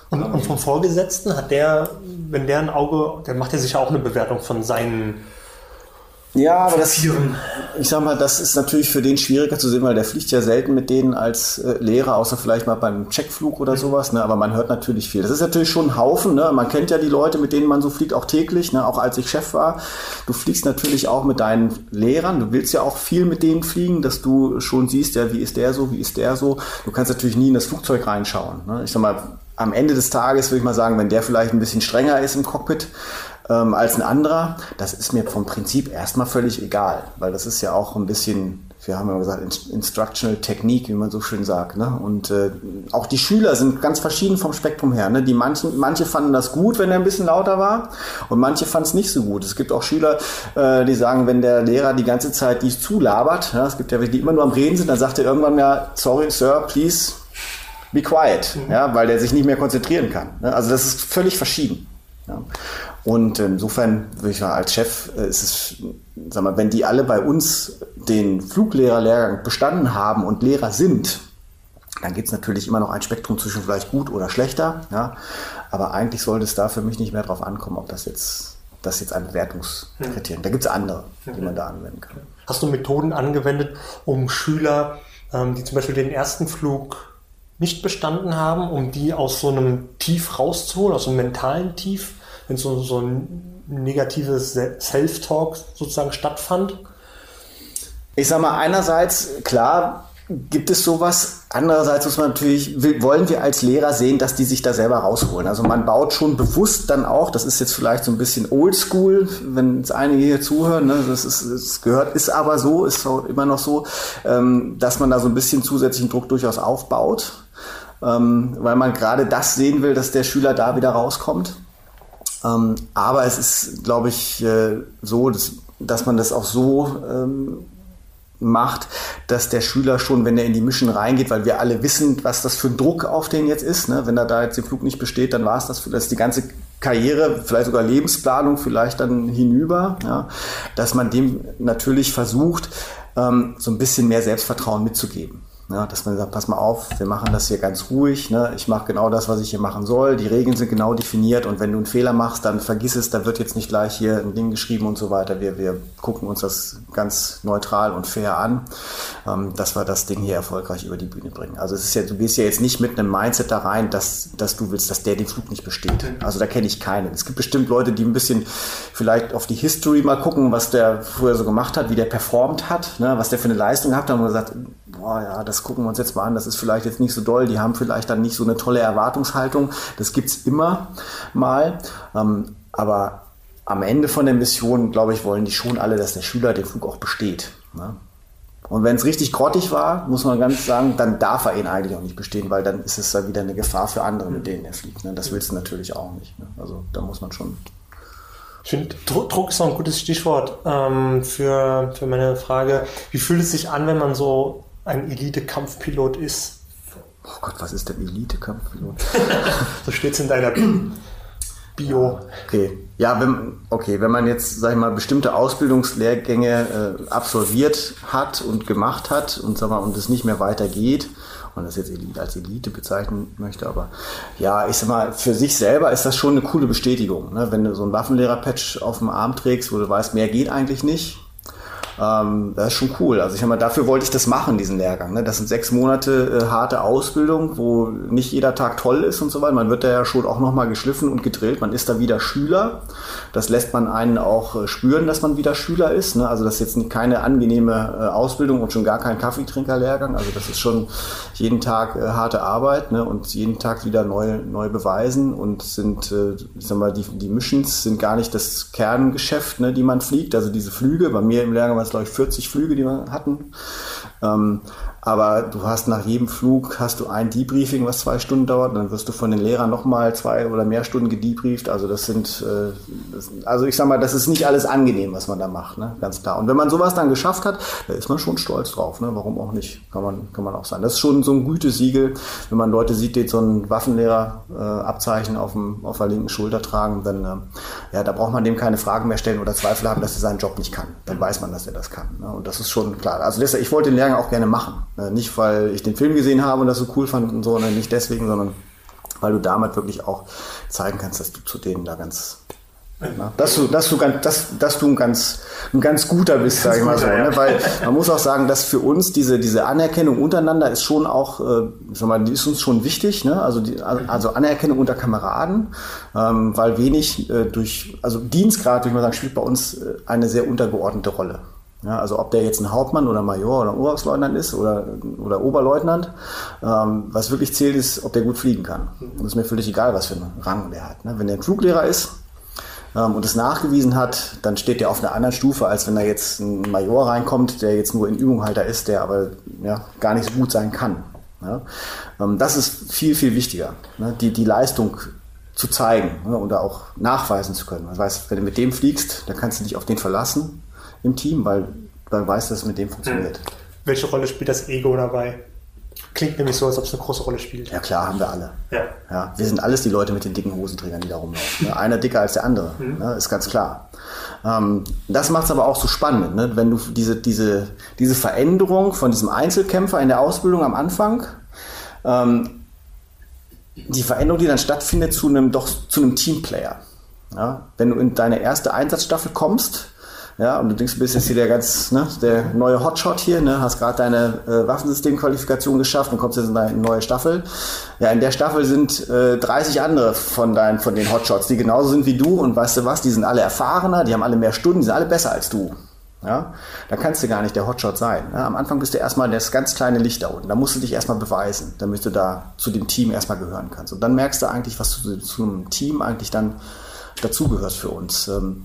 S1: und, und, vom Vorgesetzten hat der, wenn der ein Auge, der macht ja sicher auch eine Bewertung von seinen.
S2: Ja, aber das, ich sag mal, das ist natürlich für den schwieriger zu sehen, weil der fliegt ja selten mit denen als äh, Lehrer, außer vielleicht mal beim Checkflug oder mhm. sowas, ne? aber man hört natürlich viel. Das ist natürlich schon ein Haufen, ne? man kennt ja die Leute, mit denen man so fliegt, auch täglich, ne? auch als ich Chef war. Du fliegst natürlich auch mit deinen Lehrern, du willst ja auch viel mit denen fliegen, dass du schon siehst, ja, wie ist der so, wie ist der so. Du kannst natürlich nie in das Flugzeug reinschauen. Ne? Ich sag mal, am Ende des Tages würde ich mal sagen, wenn der vielleicht ein bisschen strenger ist im Cockpit ähm, als ein anderer, das ist mir vom Prinzip erstmal völlig egal, weil das ist ja auch ein bisschen wir haben ja gesagt, Instructional Technique, wie man so schön sagt. Ne? Und äh, auch die Schüler sind ganz verschieden vom Spektrum her. Ne? Die manchen, manche fanden das gut, wenn er ein bisschen lauter war, und manche fanden es nicht so gut. Es gibt auch Schüler, äh, die sagen, wenn der Lehrer die ganze Zeit dies zulabert, ja, es gibt ja welche, die immer nur am Reden sind, dann sagt er irgendwann ja, sorry, Sir, please be quiet, mhm. ja, weil der sich nicht mehr konzentrieren kann. Ne? Also das ist völlig verschieden. Ja. Und insofern würde ich sagen, als Chef äh, ist es, sag mal, wenn die alle bei uns den Fluglehrerlehrgang bestanden haben und Lehrer sind, Dann gibt es natürlich immer noch ein Spektrum zwischen vielleicht gut oder schlechter, ja. Aber eigentlich sollte es da für mich nicht mehr drauf ankommen, ob das jetzt, das jetzt ein Bewertungskriterium. Da gibt es andere, die man da anwenden kann.
S1: Hast du Methoden angewendet, um Schüler, ähm, die zum Beispiel den ersten Flug nicht bestanden haben, um die aus so einem Tief rauszuholen, aus so einem mentalen Tief, wenn so, so ein negatives Self-Talk sozusagen stattfand?
S2: Ich sag mal, einerseits, klar, gibt es sowas. Andererseits muss man natürlich, wollen wir als Lehrer sehen, dass die sich da selber rausholen. Also man baut schon bewusst dann auch, das ist jetzt vielleicht so ein bisschen oldschool, wenn jetzt einige hier zuhören, ne, das, ist, das gehört, ist aber so, ist immer noch so, ähm, dass man da so ein bisschen zusätzlichen Druck durchaus aufbaut, ähm, weil man gerade das sehen will, dass der Schüler da wieder rauskommt. Ähm, aber es ist, glaube ich, äh, so, dass, dass man das auch so ähm, macht, dass der Schüler schon, wenn er in die Mission reingeht, weil wir alle wissen, was das für ein Druck auf den jetzt ist. Ne? Wenn er da jetzt den Flug nicht besteht, dann war es das, das ist die ganze Karriere, vielleicht sogar Lebensplanung, vielleicht dann hinüber, ja? dass man dem natürlich versucht, ähm, so ein bisschen mehr Selbstvertrauen mitzugeben. Ja, dass man sagt, pass mal auf, wir machen das hier ganz ruhig. Ne? Ich mache genau das, was ich hier machen soll. Die Regeln sind genau definiert und wenn du einen Fehler machst, dann vergiss es, da wird jetzt nicht gleich hier ein Ding geschrieben und so weiter. Wir, wir gucken uns das ganz neutral und fair an, ähm, dass wir das Ding hier erfolgreich über die Bühne bringen. Also es ist ja, du gehst ja jetzt nicht mit einem Mindset da rein, dass, dass du willst, dass der den Flug nicht besteht. Also da kenne ich keinen. Es gibt bestimmt Leute, die ein bisschen vielleicht auf die History mal gucken, was der früher so gemacht hat, wie der performt hat, ne? was der für eine Leistung hat. Da haben wir gesagt, boah, ja, das gucken wir uns jetzt mal an, das ist vielleicht jetzt nicht so doll, die haben vielleicht dann nicht so eine tolle Erwartungshaltung. Das gibt es immer mal. Ähm, aber am Ende von der Mission, glaube ich, wollen die schon alle, dass der Schüler den Flug auch besteht. Ne? Und wenn es richtig grottig war, muss man ganz sagen, dann darf er ihn eigentlich auch nicht bestehen, weil dann ist es da wieder eine Gefahr für andere, mit denen er fliegt. Ne? Das willst du natürlich auch nicht. Ne? Also da muss man schon
S1: ich finde, Druck ist noch ein gutes Stichwort ähm, für, für meine Frage. Wie fühlt es sich an, wenn man so ein Elite-Kampfpilot ist.
S2: Oh Gott, was ist denn Elite-Kampfpilot?
S1: so steht es in deiner Bio.
S2: Okay. Ja, wenn, okay, wenn man jetzt, sag ich mal, bestimmte Ausbildungslehrgänge äh, absolviert hat und gemacht hat und, sag mal, und es nicht mehr weitergeht, und das jetzt Elite, als Elite bezeichnen möchte, aber ja, ich sag mal, für sich selber ist das schon eine coole Bestätigung. Ne? Wenn du so einen Waffenlehrer-Patch auf dem Arm trägst, wo du weißt, mehr geht eigentlich nicht, ähm, das ist schon cool. Also ich habe mal, dafür wollte ich das machen, diesen Lehrgang. Ne? Das sind sechs Monate äh, harte Ausbildung, wo nicht jeder Tag toll ist und so weiter. Man wird da ja schon auch nochmal geschliffen und gedrillt. Man ist da wieder Schüler. Das lässt man einen auch äh, spüren, dass man wieder Schüler ist. Ne? Also das ist jetzt keine angenehme äh, Ausbildung und schon gar kein Kaffeetrinkerlehrgang. Also das ist schon jeden Tag äh, harte Arbeit ne? und jeden Tag wieder neu, neu beweisen und sind, äh, ich sag mal, die, die Missions sind gar nicht das Kerngeschäft, ne, die man fliegt. Also diese Flüge, bei mir im Lehrgang es glaube ich 40 Flüge, die wir hatten. Ähm, aber du hast nach jedem Flug hast du ein Debriefing, was zwei Stunden dauert. Dann wirst du von den Lehrern nochmal zwei oder mehr Stunden gedebrieft. Also das sind, äh, das, also ich sag mal, das ist nicht alles angenehm, was man da macht, ne? ganz klar. Und wenn man sowas dann geschafft hat, da ist man schon stolz drauf. Ne? Warum auch nicht? Kann man, kann man auch sein. Das ist schon so ein Gütesiegel, wenn man Leute sieht, die so ein Waffenlehrer-Abzeichen äh, auf, auf der linken Schulter tragen, dann äh, ja, da braucht man dem keine Fragen mehr stellen oder Zweifel haben, dass er seinen Job nicht kann. Dann weiß man, dass er das kann. Ne? Und das ist schon klar. Also deshalb, ich wollte den Lehrgang auch gerne machen. Äh, nicht, weil ich den Film gesehen habe und das so cool fand und so, sondern nicht deswegen, sondern weil du damit wirklich auch zeigen kannst, dass du zu denen da ganz na, dass du, dass du, ganz, dass, dass du ein ganz, ein ganz guter bist, sag ich mal so. Ne? Weil man muss auch sagen, dass für uns diese, diese Anerkennung untereinander ist schon auch, äh, sag mal, die ist uns schon wichtig. Ne? Also, die, also Anerkennung unter Kameraden, ähm, weil wenig äh, durch, also Dienstgrad, würde ich mal sagen, spielt bei uns äh, eine sehr untergeordnete Rolle. Ja, also ob der jetzt ein Hauptmann oder Major oder Oberstleutnant ist oder, oder Oberleutnant, ähm, was wirklich zählt, ist, ob der gut fliegen kann. Und es ist mir völlig egal, was für einen Rang der hat. Ne? Wenn der ein Fluglehrer ist ähm, und es nachgewiesen hat, dann steht der auf einer anderen Stufe, als wenn da jetzt ein Major reinkommt, der jetzt nur in Übunghalter ist, der aber ja, gar nicht so gut sein kann. Ja? Ähm, das ist viel, viel wichtiger, ne? die, die Leistung zu zeigen ne? oder auch nachweisen zu können. Das heißt, wenn du mit dem fliegst, dann kannst du dich auf den verlassen im Team, weil man weiß, dass es mit dem funktioniert. Hm.
S1: Welche Rolle spielt das Ego dabei? Klingt nämlich so, als ob es eine große Rolle spielt.
S2: Ja klar, haben wir alle. Ja. ja wir sind alles die Leute mit den dicken Hosenträgern, die da rumlaufen. Einer dicker als der andere, mhm. ne, ist ganz klar. Ähm, das macht es aber auch so spannend, ne? wenn du diese, diese, diese Veränderung von diesem Einzelkämpfer in der Ausbildung am Anfang ähm, die Veränderung, die dann stattfindet, zu einem doch zu einem Teamplayer. Ja? Wenn du in deine erste Einsatzstaffel kommst, ja, und du denkst, du bist jetzt hier der ganz, ne, der neue Hotshot hier, ne, hast gerade deine äh, Waffensystemqualifikation geschafft und kommst jetzt in deine neue Staffel. Ja, in der Staffel sind äh, 30 andere von deinen, von den Hotshots, die genauso sind wie du und weißt du was, die sind alle erfahrener, die haben alle mehr Stunden, die sind alle besser als du. Ja, da kannst du gar nicht der Hotshot sein. Ja, am Anfang bist du erstmal das ganz kleine Licht da unten. Da musst du dich erstmal beweisen, damit du da zu dem Team erstmal gehören kannst. Und dann merkst du eigentlich, was du zu einem Team eigentlich dann dazugehörst für uns. Ähm,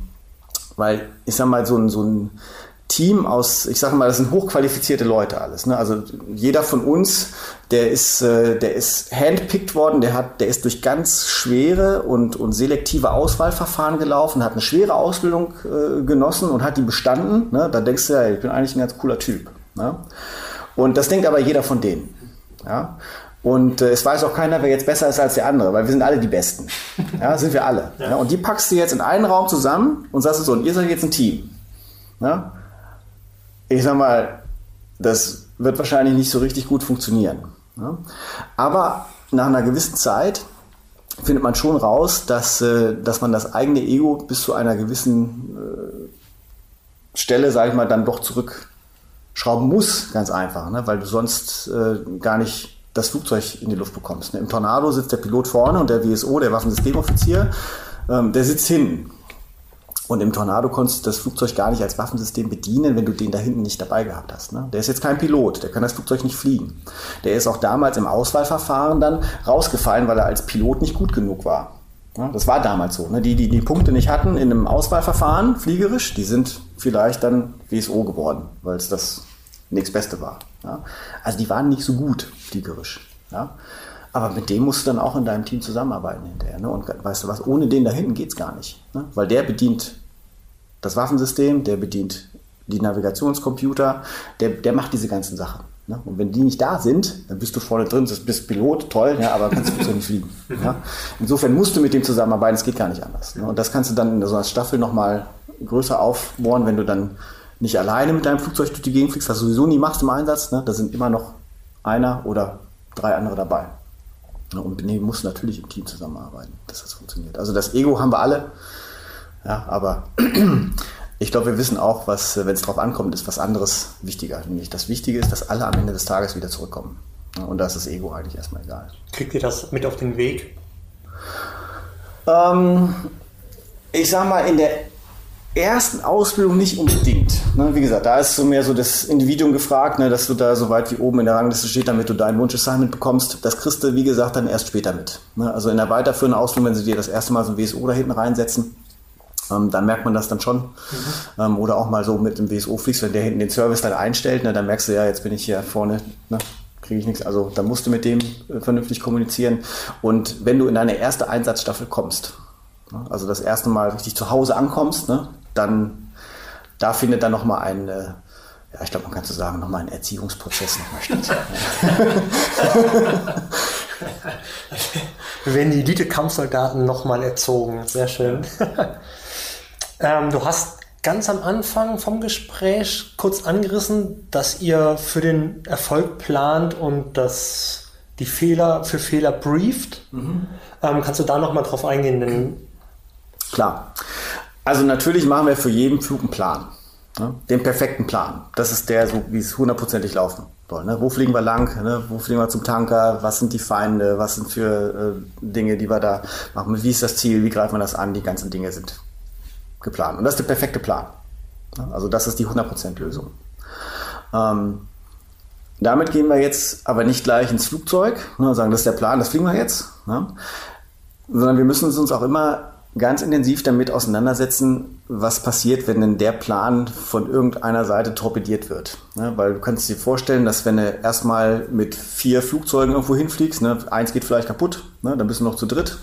S2: weil, ich sag mal, so ein, so ein Team aus, ich sage mal, das sind hochqualifizierte Leute alles. Ne? Also jeder von uns, der ist, äh, der ist handpicked worden, der hat, der ist durch ganz schwere und, und selektive Auswahlverfahren gelaufen, hat eine schwere Ausbildung äh, genossen und hat die bestanden. Ne? Da denkst du ja, ich bin eigentlich ein ganz cooler Typ. Ne? Und das denkt aber jeder von denen. Ja? Und äh, es weiß auch keiner, wer jetzt besser ist als der andere, weil wir sind alle die Besten. Ja, sind wir alle. Ja. Ja, und die packst du jetzt in einen Raum zusammen und sagst so, und ihr seid jetzt ein Team. Ja? Ich sag mal, das wird wahrscheinlich nicht so richtig gut funktionieren. Ja? Aber nach einer gewissen Zeit findet man schon raus, dass, äh, dass man das eigene Ego bis zu einer gewissen äh, Stelle, sage ich mal, dann doch zurückschrauben muss, ganz einfach, ne? weil du sonst äh, gar nicht das Flugzeug in die Luft bekommst. Im Tornado sitzt der Pilot vorne und der WSO, der Waffensystemoffizier, ähm, der sitzt hinten. Und im Tornado konntest du das Flugzeug gar nicht als Waffensystem bedienen, wenn du den da hinten nicht dabei gehabt hast. Ne? Der ist jetzt kein Pilot, der kann das Flugzeug nicht fliegen. Der ist auch damals im Auswahlverfahren dann rausgefallen, weil er als Pilot nicht gut genug war. Ja, das war damals so. Ne? Die, die die Punkte nicht hatten in einem Auswahlverfahren, fliegerisch, die sind vielleicht dann WSO geworden, weil es das nichts Beste war. Ja? Also die waren nicht so gut fliegerisch. Ja? Aber mit dem musst du dann auch in deinem Team zusammenarbeiten hinterher. Ne? Und weißt du was, ohne den da hinten geht es gar nicht. Ne? Weil der bedient das Waffensystem, der bedient die Navigationscomputer, der, der macht diese ganzen Sachen. Ne? Und wenn die nicht da sind, dann bist du vorne drin, bist Pilot, toll, ja, aber kannst du nicht fliegen. Ja? Insofern musst du mit dem zusammenarbeiten, es geht gar nicht anders. Ne? Und das kannst du dann in so einer Staffel nochmal größer aufbohren, wenn du dann nicht alleine mit deinem Flugzeug durch die Gegend fliegst, was du sowieso nie machst im Einsatz. Ne? Da sind immer noch einer oder drei andere dabei. Und nee, muss natürlich im Team zusammenarbeiten, dass das funktioniert. Also das Ego haben wir alle, ja, aber ich glaube, wir wissen auch, was, wenn es drauf ankommt, ist was anderes wichtiger. Nämlich das Wichtige ist, dass alle am Ende des Tages wieder zurückkommen. Und da ist das Ego eigentlich erstmal egal.
S1: Kriegt ihr das mit auf den Weg?
S2: Ähm, ich sag mal, in der ersten Ausbildung nicht unbedingt. Ne? Wie gesagt, da ist so mehr so das Individuum gefragt, ne? dass du da so weit wie oben in der Rangliste steht, damit du dein Wunsch-Assignment bekommst. Das kriegst du, wie gesagt, dann erst später mit. Ne? Also in der weiterführenden Ausbildung, wenn sie dir das erste Mal so ein WSO da hinten reinsetzen, ähm, dann merkt man das dann schon. Mhm. Ähm, oder auch mal so mit dem WSO fliegst, wenn der hinten den Service dann einstellt, ne? dann merkst du ja, jetzt bin ich hier vorne, ne? kriege ich nichts. Also da musst du mit dem äh, vernünftig kommunizieren. Und wenn du in deine erste Einsatzstaffel kommst, ne? also das erste Mal richtig zu Hause ankommst, ne? Dann da findet dann nochmal ein, äh, ja, ich glaube, man kann so sagen, nochmal ein Erziehungsprozess nochmal statt.
S1: Werden die Elite-Kampfsoldaten nochmal erzogen. Sehr schön. ähm, du hast ganz am Anfang vom Gespräch kurz angerissen, dass ihr für den Erfolg plant und dass die Fehler für Fehler brieft. Mhm. Ähm, kannst du da nochmal drauf eingehen? Denn
S2: Klar. Also natürlich machen wir für jeden Flug einen Plan. Ne? Den perfekten Plan. Das ist der, so wie es hundertprozentig laufen soll. Ne? Wo fliegen wir lang? Ne? Wo fliegen wir zum Tanker? Was sind die Feinde? Was sind für äh, Dinge, die wir da machen? Wie ist das Ziel? Wie greifen wir das an? Die ganzen Dinge sind geplant. Und das ist der perfekte Plan. Ne? Also das ist die 100% Lösung. Ähm, damit gehen wir jetzt aber nicht gleich ins Flugzeug ne, und sagen, das ist der Plan, das fliegen wir jetzt. Ne? Sondern wir müssen uns auch immer ganz intensiv damit auseinandersetzen, was passiert, wenn denn der Plan von irgendeiner Seite torpediert wird. Ne? Weil du kannst dir vorstellen, dass wenn du erstmal mit vier Flugzeugen irgendwo hinfliegst, ne, eins geht vielleicht kaputt, ne, dann bist du noch zu dritt,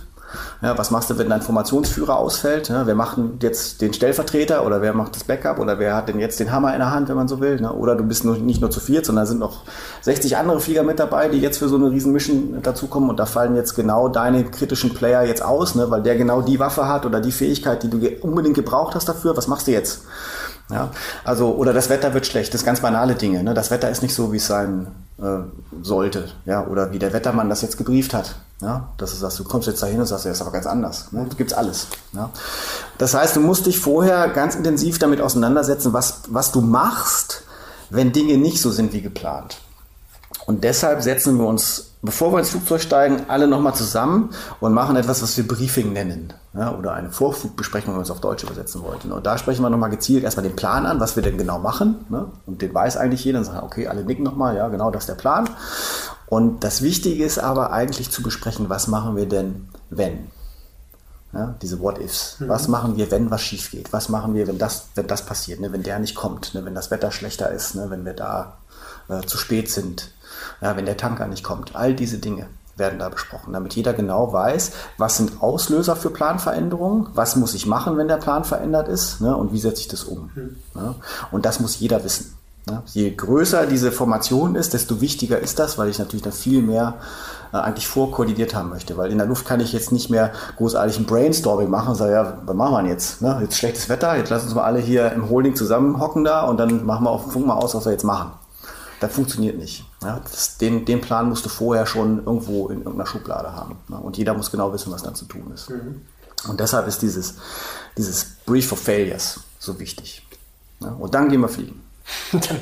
S2: ja, was machst du, wenn dein Formationsführer ausfällt? Ja, wer macht jetzt den Stellvertreter oder wer macht das Backup oder wer hat denn jetzt den Hammer in der Hand, wenn man so will? Ne? Oder du bist nur, nicht nur zu viert, sondern sind noch 60 andere Flieger mit dabei, die jetzt für so eine riesen Mission dazukommen und da fallen jetzt genau deine kritischen Player jetzt aus, ne? weil der genau die Waffe hat oder die Fähigkeit, die du unbedingt gebraucht hast dafür. Was machst du jetzt? Ja, also, oder das Wetter wird schlecht, das ganz banale Dinge. Ne? Das Wetter ist nicht so, wie es sein äh, sollte, ja, oder wie der Wettermann das jetzt gebrieft hat. Ja, dass du sagst, du kommst jetzt dahin und sagst, ja, ist aber ganz anders. Ne? Gibt's alles. Ja. Das heißt, du musst dich vorher ganz intensiv damit auseinandersetzen, was, was du machst, wenn Dinge nicht so sind wie geplant. Und deshalb setzen wir uns, bevor wir ins Flugzeug steigen, alle nochmal zusammen und machen etwas, was wir Briefing nennen. Ja, oder eine Vorflugbesprechung, wenn wir es auf Deutsch übersetzen wollten. Und da sprechen wir nochmal gezielt erstmal den Plan an, was wir denn genau machen. Ne? Und den weiß eigentlich jeder und sagt, okay, alle nicken nochmal, ja, genau, das ist der Plan. Und das Wichtige ist aber eigentlich zu besprechen, was machen wir denn, wenn? Ja, diese What-Ifs. Mhm. Was machen wir, wenn was schief geht? Was machen wir, wenn das, wenn das passiert? Ne? Wenn der nicht kommt, ne? wenn das Wetter schlechter ist, ne? wenn wir da äh, zu spät sind, ja, wenn der Tanker nicht kommt. All diese Dinge werden da besprochen, damit jeder genau weiß, was sind Auslöser für Planveränderungen, was muss ich machen, wenn der Plan verändert ist ne, und wie setze ich das um. Mhm. Ja, und das muss jeder wissen. Ja, je größer diese Formation ist, desto wichtiger ist das, weil ich natürlich dann viel mehr äh, eigentlich vorkoordiniert haben möchte. Weil in der Luft kann ich jetzt nicht mehr großartig ein Brainstorming machen und sagen, ja, was machen wir jetzt? Ne? Jetzt schlechtes Wetter, jetzt lassen uns mal alle hier im Holding zusammenhocken da und dann machen wir auf dem Funk mal aus, was wir jetzt machen. Das funktioniert nicht. Ja, das, den, den Plan musst du vorher schon irgendwo in irgendeiner Schublade haben. Ne? Und jeder muss genau wissen, was dann zu tun ist. Mhm. Und deshalb ist dieses, dieses Brief for Failures so wichtig. Ne? Und dann gehen wir fliegen.
S1: dann,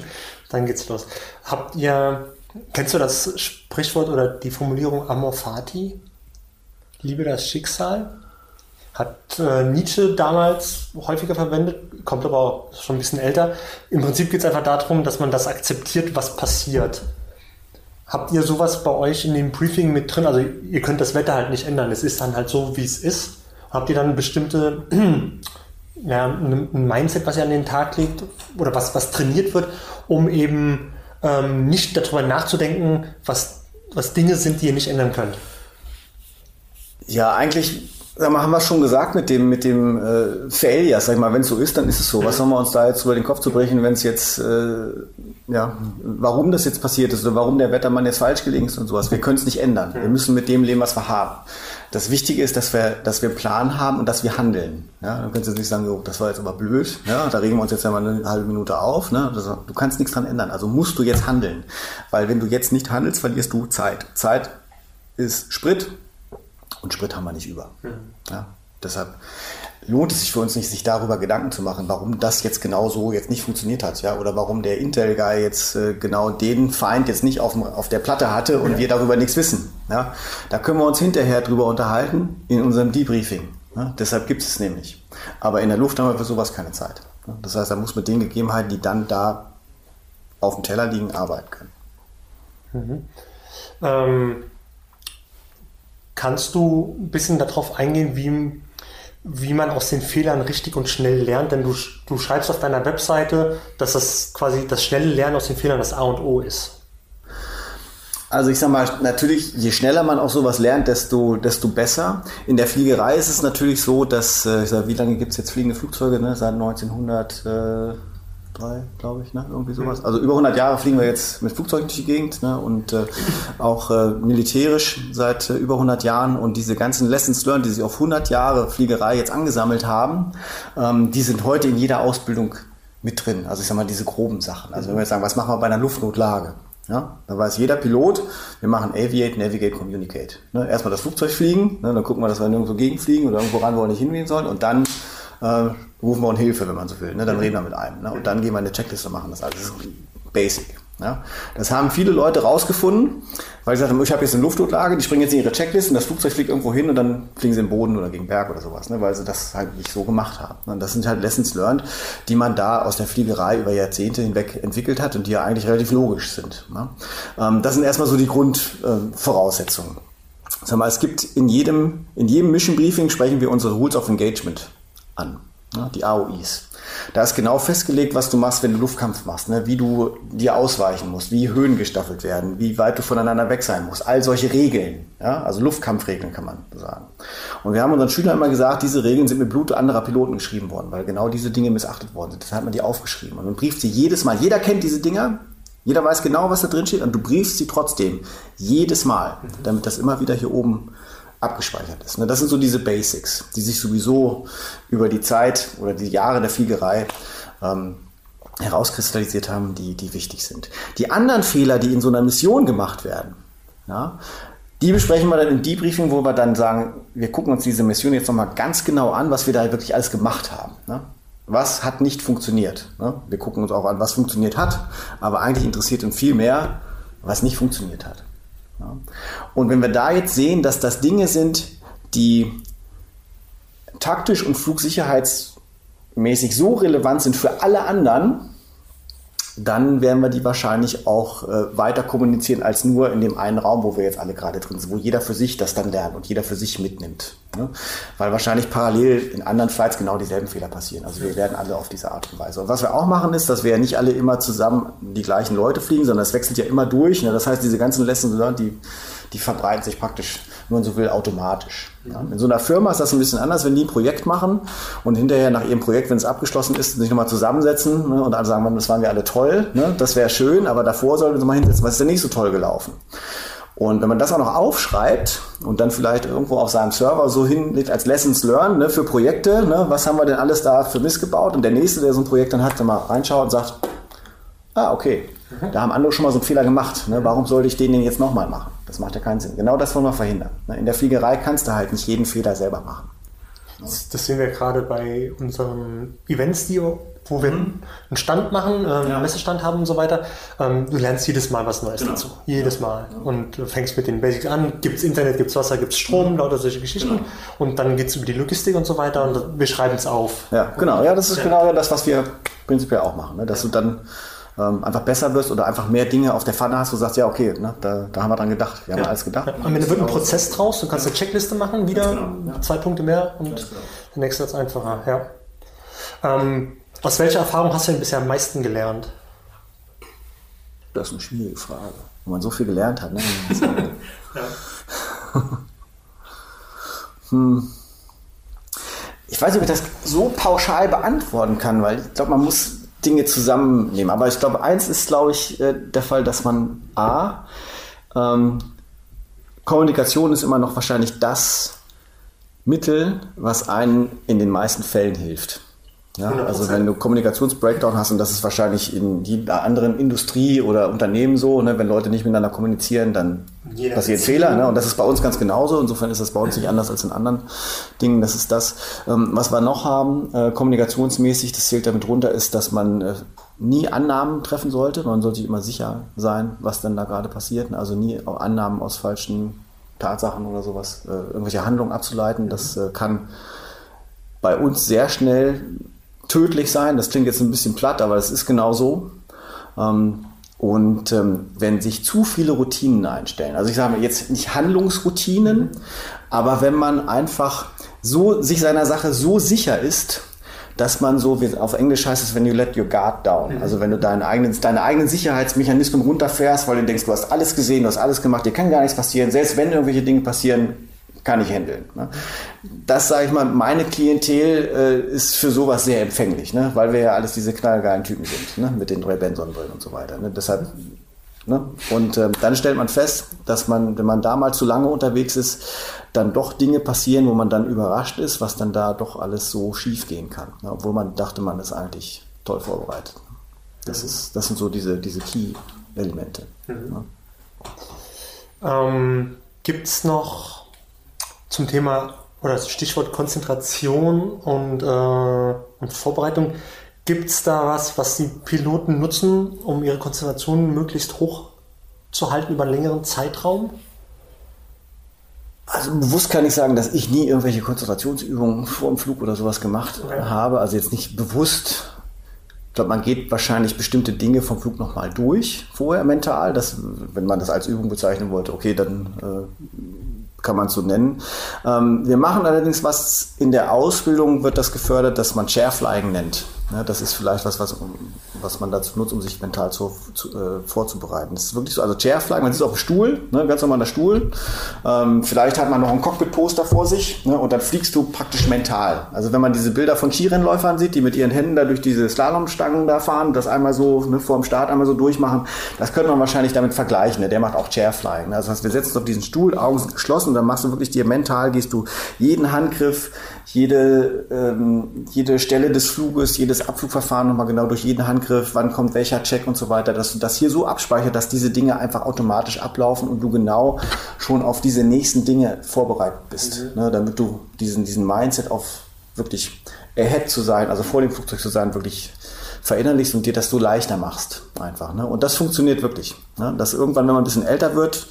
S1: dann geht's los. Habt ihr, kennst du das Sprichwort oder die Formulierung Amor Fati? Liebe das Schicksal? Hat äh, Nietzsche damals häufiger verwendet, kommt aber auch schon ein bisschen älter. Im Prinzip geht es einfach darum, dass man das akzeptiert, was passiert. Habt ihr sowas bei euch in dem Briefing mit drin? Also ihr könnt das Wetter halt nicht ändern. Es ist dann halt so, wie es ist. Habt ihr dann bestimmte ja, ein Mindset, was ihr an den Tag legt oder was, was trainiert wird, um eben ähm, nicht darüber nachzudenken, was, was Dinge sind, die ihr nicht ändern könnt?
S2: Ja, eigentlich Sag mal, haben wir schon gesagt mit dem, mit dem äh, Failure, sag ich mal, wenn es so ist, dann ist es so. Was sollen wir uns da jetzt über den Kopf zu brechen, wenn es jetzt, äh, ja, warum das jetzt passiert ist oder warum der Wettermann jetzt falsch gelegen ist und sowas. Wir können es nicht ändern. Wir müssen mit dem leben, was wir haben. Das Wichtige ist, dass wir, dass wir Plan haben und dass wir handeln. Ja, dann kannst du nicht sagen, oh, das war jetzt aber blöd. Ja, da regen wir uns jetzt ja mal eine halbe Minute auf. Ne? Du kannst nichts dran ändern. Also musst du jetzt handeln. Weil wenn du jetzt nicht handelst, verlierst du Zeit. Zeit ist Sprit, und Sprit haben wir nicht über. Mhm. Ja, deshalb lohnt es sich für uns nicht, sich darüber Gedanken zu machen, warum das jetzt genau so jetzt nicht funktioniert hat, ja, oder warum der Intel-Guy jetzt äh, genau den Feind jetzt nicht auf, auf der Platte hatte und ja. wir darüber nichts wissen. Ja. Da können wir uns hinterher drüber unterhalten in unserem Debriefing. Ja. Deshalb gibt es nämlich. Aber in der Luft haben wir für sowas keine Zeit. Ja. Das heißt, da muss mit den Gegebenheiten, die dann da auf dem Teller liegen, arbeiten können.
S1: Mhm. Ähm Kannst du ein bisschen darauf eingehen, wie, wie man aus den Fehlern richtig und schnell lernt? Denn du, du schreibst auf deiner Webseite, dass das quasi das schnelle Lernen aus den Fehlern das A und O ist.
S2: Also ich sag mal, natürlich, je schneller man auch sowas lernt, desto, desto besser. In der Fliegerei ist es natürlich so, dass, äh, ich sag, wie lange gibt es jetzt fliegende Flugzeuge? Ne? Seit 1900, äh, drei, glaube ich, ne? irgendwie sowas. Also über 100 Jahre fliegen wir jetzt mit Flugzeugen durch die Gegend ne? und äh, auch äh, militärisch seit äh, über 100 Jahren und diese ganzen Lessons learned, die sich auf 100 Jahre Fliegerei jetzt angesammelt haben, ähm, die sind heute in jeder Ausbildung mit drin. Also ich sag mal diese groben Sachen. Also wenn wir jetzt sagen, was machen wir bei einer Luftnotlage? Ja, da weiß jeder Pilot, wir machen Aviate, Navigate, Communicate. Ne, erstmal das Flugzeug fliegen, ne, dann gucken wir, dass wir nirgendwo gegenfliegen oder irgendwo ran, wo wir nicht hingehen sollen und dann äh, rufen wir um Hilfe, wenn man so will. Ne? Dann reden wir mit einem. Ne? Und dann gehen wir eine Checkliste machen. Das ist alles basic. Ja? Das haben viele Leute rausgefunden, weil sie sagen, ich habe jetzt eine Luftnotlage, die springen jetzt in ihre Checkliste und das Flugzeug fliegt irgendwo hin und dann fliegen sie im Boden oder gegen Berg oder sowas, ne? weil sie das halt nicht so gemacht haben. Und das sind halt Lessons learned, die man da aus der Fliegerei über Jahrzehnte hinweg entwickelt hat und die ja eigentlich relativ logisch sind. Ne? Ähm, das sind erstmal so die Grundvoraussetzungen. Sag mal, es gibt in jedem, in jedem Mission Briefing sprechen wir unsere Rules of Engagement an, ne, die AOIs. Da ist genau festgelegt, was du machst, wenn du Luftkampf machst, ne? wie du dir ausweichen musst, wie Höhen gestaffelt werden, wie weit du voneinander weg sein musst. All solche Regeln, ja? also Luftkampfregeln kann man sagen. Und wir haben unseren Schülern immer gesagt, diese Regeln sind mit Blut anderer Piloten geschrieben worden, weil genau diese Dinge missachtet worden sind. Deshalb hat man die aufgeschrieben. Und man brieft sie jedes Mal. Jeder kennt diese Dinger, jeder weiß genau, was da drin steht und du briefst sie trotzdem. Jedes Mal, damit das immer wieder hier oben abgespeichert ist. Ne? Das sind so diese Basics, die sich sowieso über die Zeit oder die Jahre der Fliegerei ähm, herauskristallisiert haben, die, die wichtig sind. Die anderen Fehler, die in so einer Mission gemacht werden, ja, die besprechen wir dann im Debriefing, wo wir dann sagen, wir gucken uns diese Mission jetzt nochmal ganz genau an, was wir da wirklich alles gemacht haben. Ne? Was hat nicht funktioniert? Ne? Wir gucken uns auch an, was funktioniert hat, aber eigentlich interessiert uns viel mehr, was nicht funktioniert hat. Ja? Und wenn wir da jetzt sehen, dass das Dinge sind, die taktisch und flugsicherheitsmäßig so relevant sind für alle anderen, dann werden wir die wahrscheinlich auch äh, weiter kommunizieren als nur in dem einen Raum, wo wir jetzt alle gerade drin sind, wo jeder für sich das dann lernt und jeder für sich mitnimmt. Ne? Weil wahrscheinlich parallel in anderen Flights genau dieselben Fehler passieren. Also wir werden alle auf diese Art und Weise. Und was wir auch machen ist, dass wir ja nicht alle immer zusammen die gleichen Leute fliegen, sondern es wechselt ja immer durch. Ne? Das heißt, diese ganzen Lessons die, die verbreiten sich praktisch, wenn man so will, automatisch. Ja, in so einer Firma ist das ein bisschen anders, wenn die ein Projekt machen und hinterher nach ihrem Projekt, wenn es abgeschlossen ist, sich nochmal zusammensetzen ne, und alle sagen, das waren wir alle toll, ne, das wäre schön, aber davor sollten wir mal hinsetzen, was ist denn nicht so toll gelaufen? Und wenn man das auch noch aufschreibt und dann vielleicht irgendwo auf seinem Server so hinlegt als Lessons Learned ne, für Projekte, ne, was haben wir denn alles da für Mist gebaut? Und der Nächste, der so ein Projekt dann hat, dann mal reinschaut und sagt, ah, okay. Da haben andere schon mal so einen Fehler gemacht. Ne? Warum sollte ich den denn jetzt nochmal machen? Das macht ja keinen Sinn. Genau das wollen wir verhindern. Ne? In der Fliegerei kannst du halt nicht jeden Fehler selber machen.
S1: Das, das sehen wir gerade bei unseren Events, die, wo wir mhm. einen Stand machen, ähm, einen Messestand haben und so weiter. Ähm, du lernst jedes Mal was Neues genau. dazu. Jedes Mal. Und du fängst mit den Basics an. Gibt es Internet, gibt es Wasser, gibt es Strom, mhm. lauter solche Geschichten. Genau. Und dann geht es über die Logistik und so weiter und wir schreiben es auf.
S2: Ja, genau. Ja, das ist ja. genau das, was wir prinzipiell auch machen. Ne? Dass ja. du dann ähm, einfach besser wirst oder einfach mehr Dinge auf der Pfanne hast, wo du sagst, ja, okay, ne, da, da haben wir dran gedacht, wir haben ja. alles gedacht. Ja.
S1: Am Ende wird ein Prozess draus, du kannst eine Checkliste machen, wieder genau. ja. zwei Punkte mehr und genau. der nächste ist einfacher. Ja. Ähm, aus welcher Erfahrung hast du denn bisher am meisten gelernt?
S2: Das ist eine schwierige Frage. Wenn man so viel gelernt hat. Ne? hm. Ich weiß nicht, ob ich das so pauschal beantworten kann, weil ich glaube, man muss Dinge zusammennehmen. Aber ich glaube, eins ist, glaube ich, äh, der Fall, dass man A, ähm, Kommunikation ist immer noch wahrscheinlich das Mittel, was einen in den meisten Fällen hilft. Ja, also wenn du Kommunikationsbreakdown hast, und das ist wahrscheinlich in jeder anderen Industrie oder Unternehmen so, ne, wenn Leute nicht miteinander kommunizieren, dann Jeder passiert Fehler. Ne? Und das ist bei uns ganz genauso. Insofern ist das bei uns nicht anders als in anderen Dingen. Das ist das. Ähm, was wir noch haben, äh, kommunikationsmäßig, das zählt damit runter, ist, dass man äh, nie Annahmen treffen sollte. Man sollte sich immer sicher sein, was denn da gerade passiert. Also nie Annahmen aus falschen Tatsachen oder sowas, äh, irgendwelche Handlungen abzuleiten. Das kann bei uns sehr schnell tödlich sein. Das klingt jetzt ein bisschen platt, aber es ist genau so. Ähm, und ähm, wenn sich zu viele Routinen einstellen, also ich sage jetzt nicht Handlungsroutinen, aber wenn man einfach so sich seiner Sache so sicher ist, dass man so, wie auf Englisch heißt es, wenn you let your guard down, mhm. also wenn du deine eigenen, deine eigenen Sicherheitsmechanismen runterfährst, weil du denkst, du hast alles gesehen, du hast alles gemacht, dir kann gar nichts passieren, selbst wenn irgendwelche Dinge passieren, kann ich handeln. Ne? Das sage ich mal, meine Klientel äh, ist für sowas sehr empfänglich, ne? weil wir ja alles diese knallgeilen Typen sind, ne? mit den Ray-Ban-Sonnenbrillen und so weiter. Ne? Deshalb, ne? Und ähm, dann stellt man fest, dass man, wenn man da mal zu lange unterwegs ist, dann doch Dinge passieren, wo man dann überrascht ist, was dann da doch alles so schief gehen kann. Ne? Obwohl man dachte, man ist eigentlich toll vorbereitet. Das, ist, das sind so diese, diese Key-Elemente. Mhm. Ne?
S1: Ähm, Gibt es noch zum Thema oder das Stichwort Konzentration und, äh, und Vorbereitung. Gibt es da was, was die Piloten nutzen, um ihre Konzentration möglichst hoch zu halten über einen längeren Zeitraum?
S2: Also bewusst kann ich sagen, dass ich nie irgendwelche Konzentrationsübungen vor dem Flug oder sowas gemacht habe. Also jetzt nicht bewusst. Ich glaube, man geht wahrscheinlich bestimmte Dinge vom Flug nochmal durch vorher mental. Das, wenn man das als Übung bezeichnen wollte, okay, dann äh, kann man so nennen. Ähm, wir machen allerdings was in der Ausbildung wird das gefördert, dass man Chairflying nennt. Ja, das ist vielleicht was, was, was man dazu nutzt, um sich mental zu, zu, äh, vorzubereiten. Das ist wirklich so, also Chairflying, man sitzt auf dem Stuhl, ne, ganz normaler Stuhl. Ähm, vielleicht hat man noch ein Cockpit-Poster vor sich ne, und dann fliegst du praktisch mental. Also wenn man diese Bilder von Skirennläufern sieht, die mit ihren Händen da durch diese Slalomstangen da fahren, das einmal so ne, vor dem Start einmal so durchmachen, das könnte man wahrscheinlich damit vergleichen. Ne? Der macht auch Chairflying. Ne? Also heißt, wir setzen uns auf diesen Stuhl, Augen sind geschlossen und dann machst du wirklich dir mental, gehst du jeden Handgriff, jede, ähm, jede Stelle des Fluges, jedes Abflugverfahren nochmal genau durch jeden Handgriff wann kommt welcher Check und so weiter, dass du das hier so abspeichert, dass diese Dinge einfach automatisch ablaufen und du genau schon auf diese nächsten Dinge vorbereitet bist, mhm. ne, damit du diesen, diesen Mindset auf wirklich ahead zu sein, also vor dem Flugzeug zu sein, wirklich verinnerlichst und dir das so leichter machst einfach. Ne? Und das funktioniert wirklich. Ne? Dass irgendwann, wenn man ein bisschen älter wird,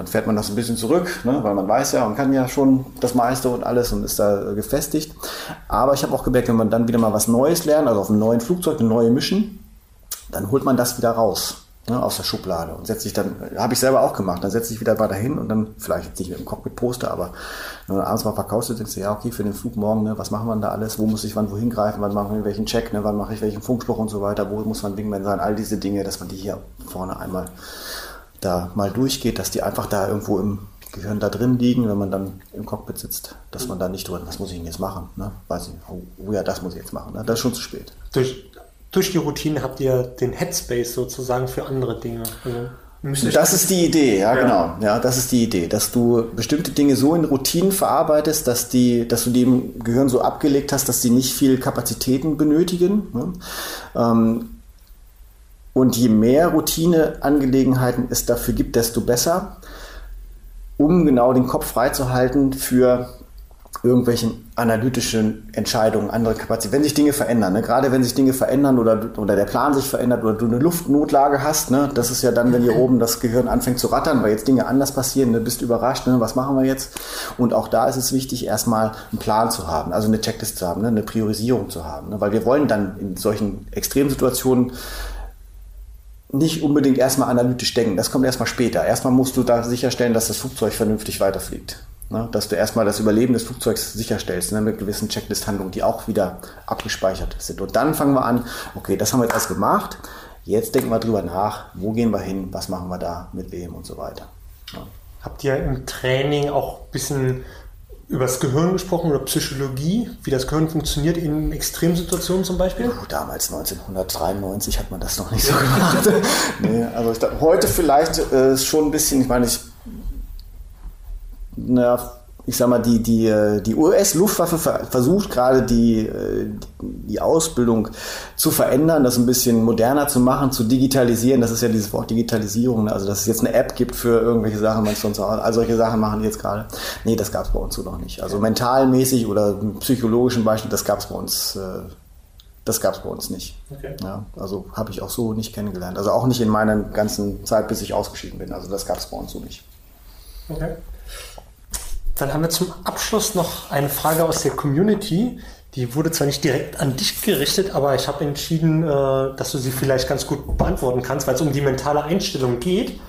S2: dann fährt man das ein bisschen zurück, ne? weil man weiß ja, man kann ja schon das meiste und alles und ist da gefestigt. Aber ich habe auch gemerkt, wenn man dann wieder mal was Neues lernt, also auf einem neuen Flugzeug, eine neue Mission, dann holt man das wieder raus ne, aus der Schublade und setzt sich dann, habe ich selber auch gemacht, dann setze ich wieder weiter hin und dann, vielleicht jetzt nicht mit dem Cockpit-Poster, aber wenn du abends mal verkaufst, denkst du, ja, okay, für den Flug morgen, ne, was machen wir da alles, wo muss ich wann wohin greifen, wann machen wir welchen Check, ne, wann mache ich welchen Funkspruch und so weiter, wo muss man Wingman sein, all diese Dinge, dass man die hier vorne einmal da mal durchgeht, dass die einfach da irgendwo im Gehirn da drin liegen, wenn man dann im Cockpit sitzt, dass man da nicht drin, was muss ich denn jetzt machen? Ne? Weiß ich, oh, oh ja, das muss ich jetzt machen. Ne? Das ist schon zu spät.
S1: Durch, durch die Routine habt ihr den Headspace sozusagen für andere Dinge.
S2: Also das ist die Idee, ja, ja, genau. Ja, das ist die Idee, dass du bestimmte Dinge so in Routinen verarbeitest, dass die, dass du die im Gehirn so abgelegt hast, dass die nicht viel Kapazitäten benötigen. Ne? Ähm, und je mehr Routineangelegenheiten es dafür gibt, desto besser, um genau den Kopf freizuhalten für irgendwelchen analytischen Entscheidungen, andere Kapazitäten. Wenn sich Dinge verändern, ne? gerade wenn sich Dinge verändern oder, oder der Plan sich verändert oder du eine Luftnotlage hast, ne? das ist ja dann, wenn hier oben das Gehirn anfängt zu rattern, weil jetzt Dinge anders passieren, ne? bist überrascht, ne? was machen wir jetzt? Und auch da ist es wichtig, erstmal einen Plan zu haben, also eine Checklist zu haben, ne? eine Priorisierung zu haben, ne? weil wir wollen dann in solchen Extremsituationen nicht unbedingt erstmal analytisch denken. Das kommt erstmal später. Erstmal musst du da sicherstellen, dass das Flugzeug vernünftig weiterfliegt. Ne? Dass du erstmal das Überleben des Flugzeugs sicherstellst, ne? mit gewissen Checklist-Handlungen, die auch wieder abgespeichert sind. Und dann fangen wir an, okay, das haben wir jetzt alles gemacht. Jetzt denken wir drüber nach, wo gehen wir hin, was machen wir da, mit wem und so weiter.
S1: Ja. Habt ihr im Training auch ein bisschen über das Gehirn gesprochen oder Psychologie, wie das Gehirn funktioniert in Extremsituationen zum Beispiel?
S2: Oh, damals 1993 hat man das noch nicht so gemacht. nee, also ich, heute vielleicht äh, schon ein bisschen, ich meine, ich, na, ich sag mal, die, die, äh, die US-Luftwaffe versucht gerade die, äh, die Ausbildung zu verändern, das ein bisschen moderner zu machen, zu digitalisieren. Das ist ja dieses Wort Digitalisierung, ne? also dass es jetzt eine App gibt für irgendwelche Sachen, man auch, all solche Sachen machen die jetzt gerade. Nee, das gab es bei uns so noch nicht. Also mentalmäßig oder psychologischen Beispiel, das gab es bei uns. Äh, das gab es bei uns nicht. Okay. Ja, also habe ich auch so nicht kennengelernt. Also auch nicht in meiner ganzen Zeit, bis ich ausgeschieden bin. Also das gab es bei uns so nicht.
S1: Okay. Dann haben wir zum Abschluss noch eine Frage aus der Community. Die wurde zwar nicht direkt an dich gerichtet, aber ich habe entschieden, äh, dass du sie vielleicht ganz gut beantworten kannst, weil es um die mentale Einstellung geht.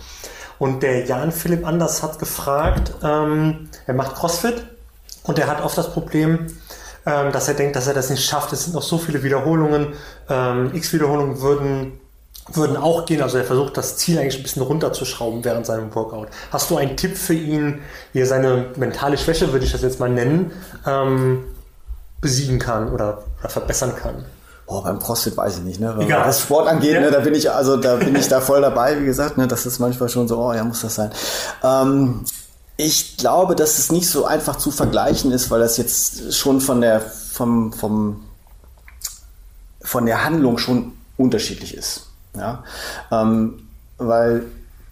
S1: Und der Jan Philipp Anders hat gefragt, ähm, er macht CrossFit und er hat oft das Problem, ähm, dass er denkt, dass er das nicht schafft. Es sind noch so viele Wiederholungen. Ähm, X Wiederholungen würden würden auch gehen. Also er versucht das Ziel eigentlich ein bisschen runterzuschrauben während seinem Workout. Hast du einen Tipp für ihn, wie er seine mentale Schwäche, würde ich das jetzt mal nennen, ähm, besiegen kann oder, oder verbessern kann?
S2: Boah, beim CrossFit weiß ich nicht, ne? Egal. Was Sport angeht, ja. ne, da bin ich, also da bin ich da voll dabei, wie gesagt, ne? Das ist manchmal schon so, oh ja, muss das sein. Ähm, ich glaube, dass es nicht so einfach zu vergleichen ist, weil das jetzt schon von der, vom, vom, von der Handlung schon unterschiedlich ist. Ja? Ähm, weil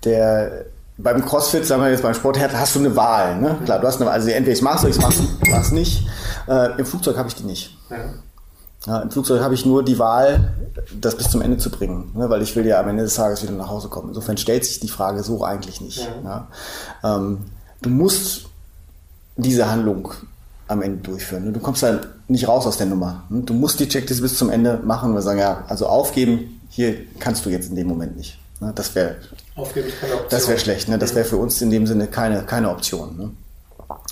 S2: der beim CrossFit, sagen wir jetzt beim Sport, hast du eine Wahl. Ne? Klar, du hast eine Wahl. Also entweder ich mach's oder ich mach's, mach's nicht. Äh, Im Flugzeug habe ich die nicht. Ja. Ja, Im Flugzeug habe ich nur die Wahl, das bis zum Ende zu bringen, ne? weil ich will ja am Ende des Tages wieder nach Hause kommen. Insofern stellt sich die Frage so eigentlich nicht. Ja. Ja? Ähm, du musst diese Handlung am Ende durchführen. Ne? Du kommst da nicht raus aus der Nummer. Ne? Du musst die Checkliste bis zum Ende machen und sagen, ja, also aufgeben hier kannst du jetzt in dem Moment nicht. Ne? Das wäre das wäre schlecht. Ne? Das wäre für uns in dem Sinne keine, keine Option. Ne?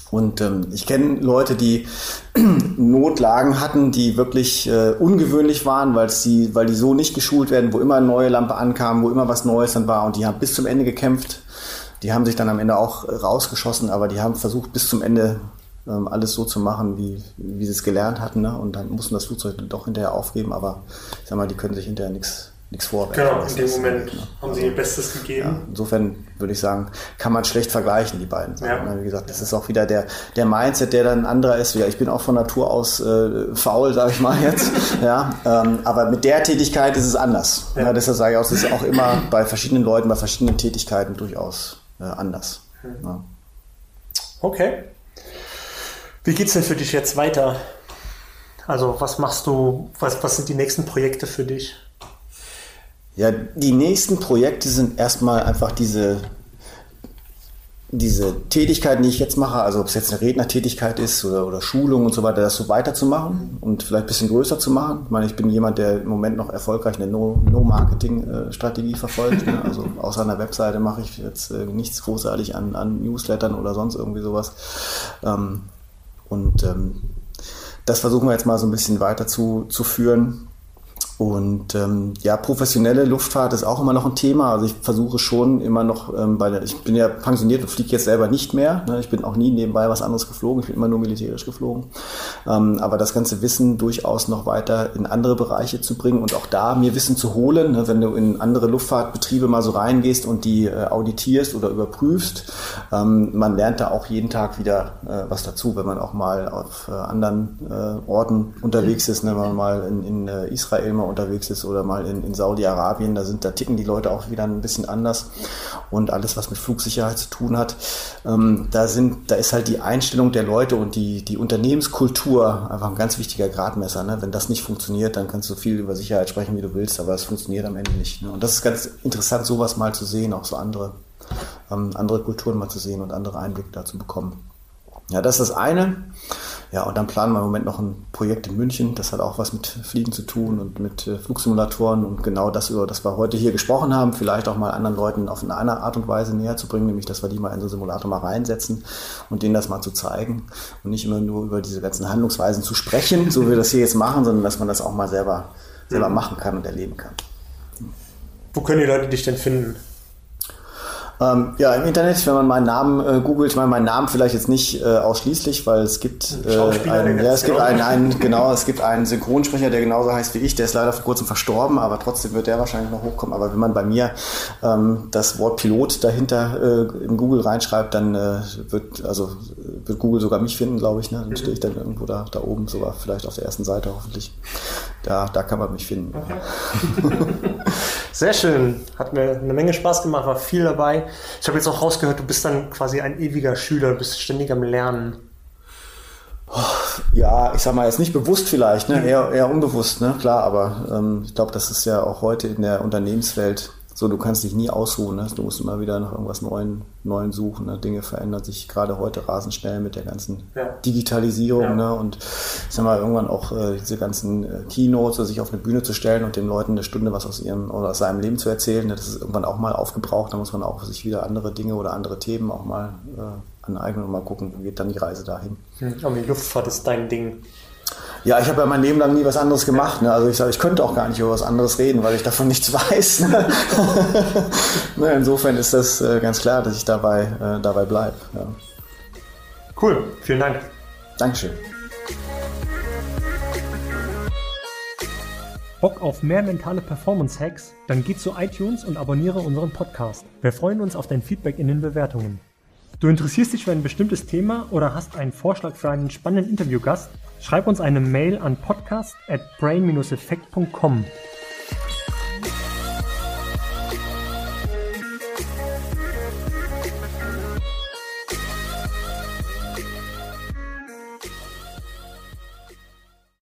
S2: Und ähm, ich kenne Leute, die Notlagen hatten, die wirklich äh, ungewöhnlich waren, weil die, weil die so nicht geschult werden, wo immer eine neue Lampe ankam, wo immer was Neues dann war und die haben bis zum Ende gekämpft. Die haben sich dann am Ende auch rausgeschossen, aber die haben versucht bis zum Ende alles so zu machen, wie, wie sie es gelernt hatten. Ne? Und dann mussten das Flugzeug doch hinterher aufgeben, aber ich sag mal, die können sich hinterher nichts nichts vorwerfen.
S1: Genau, in dem Moment ne? haben sie ihr Bestes gegeben. Ja,
S2: insofern würde ich sagen, kann man schlecht vergleichen, die beiden
S1: Sachen.
S2: Ja. Wie gesagt, das ist auch wieder der, der Mindset, der dann ein anderer ist. Ja, ich bin auch von Natur aus äh, faul, sage ich mal jetzt. ja, ähm, aber mit der Tätigkeit ist es anders. Ja. Ja, deshalb sage ich auch, es ist auch immer bei verschiedenen Leuten, bei verschiedenen Tätigkeiten durchaus äh, anders. Mhm. Ja.
S1: Okay. Wie geht's denn für dich jetzt weiter? Also was machst du, was, was sind die nächsten Projekte für dich?
S2: Ja, die nächsten Projekte sind erstmal einfach diese, diese Tätigkeiten, die ich jetzt mache, also ob es jetzt eine Rednertätigkeit ist oder, oder Schulung und so weiter, das so weiterzumachen und vielleicht ein bisschen größer zu machen. Ich meine, ich bin jemand, der im Moment noch erfolgreich eine No-Marketing-Strategie no verfolgt. Ne? Also außer einer Webseite mache ich jetzt äh, nichts großartig an, an Newslettern oder sonst irgendwie sowas. Ähm, und ähm, das versuchen wir jetzt mal so ein bisschen weiter zu, zu führen. Und ähm, ja, professionelle Luftfahrt ist auch immer noch ein Thema. Also ich versuche schon immer noch ähm, bei der, ich bin ja pensioniert und fliege jetzt selber nicht mehr. Ne? Ich bin auch nie nebenbei was anderes geflogen. Ich bin immer nur militärisch geflogen. Ähm, aber das ganze Wissen durchaus noch weiter in andere Bereiche zu bringen und auch da mir Wissen zu holen, ne? wenn du in andere Luftfahrtbetriebe mal so reingehst und die äh, auditierst oder überprüfst. Ähm, man lernt da auch jeden Tag wieder äh, was dazu, wenn man auch mal auf äh, anderen äh, Orten unterwegs ist, ne? wenn man mal in, in äh, Israel mal unterwegs ist oder mal in, in Saudi-Arabien, da sind, da ticken die Leute auch wieder ein bisschen anders und alles, was mit Flugsicherheit zu tun hat, ähm, da sind, da ist halt die Einstellung der Leute und die, die Unternehmenskultur einfach ein ganz wichtiger Gradmesser. Ne? Wenn das nicht funktioniert, dann kannst du viel über Sicherheit sprechen, wie du willst, aber es funktioniert am Ende nicht. Ne? Und das ist ganz interessant, sowas mal zu sehen, auch so andere, ähm, andere Kulturen mal zu sehen und andere Einblicke dazu bekommen. Ja, das ist das eine. Ja, und dann planen wir im Moment noch ein Projekt in München. Das hat auch was mit Fliegen zu tun und mit äh, Flugsimulatoren und genau das, über das wir heute hier gesprochen haben, vielleicht auch mal anderen Leuten auf eine andere Art und Weise näher zu bringen, nämlich dass wir die mal in so einen Simulator mal reinsetzen und denen das mal zu zeigen und nicht immer nur über diese ganzen Handlungsweisen zu sprechen, so wie wir das hier jetzt machen, sondern dass man das auch mal selber, selber mhm. machen kann und erleben kann.
S1: Wo können die Leute dich denn finden?
S2: Ähm, ja, im Internet, wenn man meinen Namen äh, googelt, ich meine meinen Namen vielleicht jetzt nicht äh, ausschließlich, weil es gibt äh, einen, ja, es gibt einen, einen, genau, es gibt einen Synchronsprecher, der genauso heißt wie ich, der ist leider vor kurzem verstorben, aber trotzdem wird der wahrscheinlich noch hochkommen. Aber wenn man bei mir ähm, das Wort Pilot dahinter äh, in Google reinschreibt, dann äh, wird also wird Google sogar mich finden, glaube ich. Ne? Dann stehe ich dann irgendwo da, da oben, sogar vielleicht auf der ersten Seite hoffentlich. Da, da kann man mich finden. Okay.
S1: Sehr schön. Hat mir eine Menge Spaß gemacht, war viel dabei. Ich habe jetzt auch rausgehört, du bist dann quasi ein ewiger Schüler, du bist ständig am Lernen.
S2: Ja, ich sag mal jetzt nicht bewusst vielleicht, ne? eher, eher unbewusst, ne? klar, aber ähm, ich glaube, das ist ja auch heute in der Unternehmenswelt so, du kannst dich nie ausruhen. Ne? Du musst immer wieder nach irgendwas Neuen, Neuen suchen. Ne? Dinge verändern sich gerade heute rasend schnell mit der ganzen ja. Digitalisierung. Ja. Ne? Und ich sag mal, irgendwann auch äh, diese ganzen äh, Keynotes, sich auf eine Bühne zu stellen und den Leuten eine Stunde was aus ihrem oder aus seinem Leben zu erzählen, ne? das ist irgendwann auch mal aufgebraucht. Da muss man auch sich wieder andere Dinge oder andere Themen auch mal äh, aneignen und mal gucken, wo geht dann die Reise dahin.
S1: Hm, aber die Luftfahrt ist dein Ding.
S2: Ja, ich habe ja mein Leben lang nie was anderes gemacht. Ne? Also ich sage, ich könnte auch gar nicht über was anderes reden, weil ich davon nichts weiß. Ne? ne, insofern ist das äh, ganz klar, dass ich dabei, äh, dabei bleibe. Ja.
S1: Cool, vielen Dank.
S2: Dankeschön.
S1: Bock auf mehr mentale Performance-Hacks? Dann geh zu iTunes und abonniere unseren Podcast. Wir freuen uns auf dein Feedback in den Bewertungen. Du interessierst dich für ein bestimmtes Thema oder hast einen Vorschlag für einen spannenden Interviewgast? Schreib uns eine Mail an podcast at brain-effekt.com.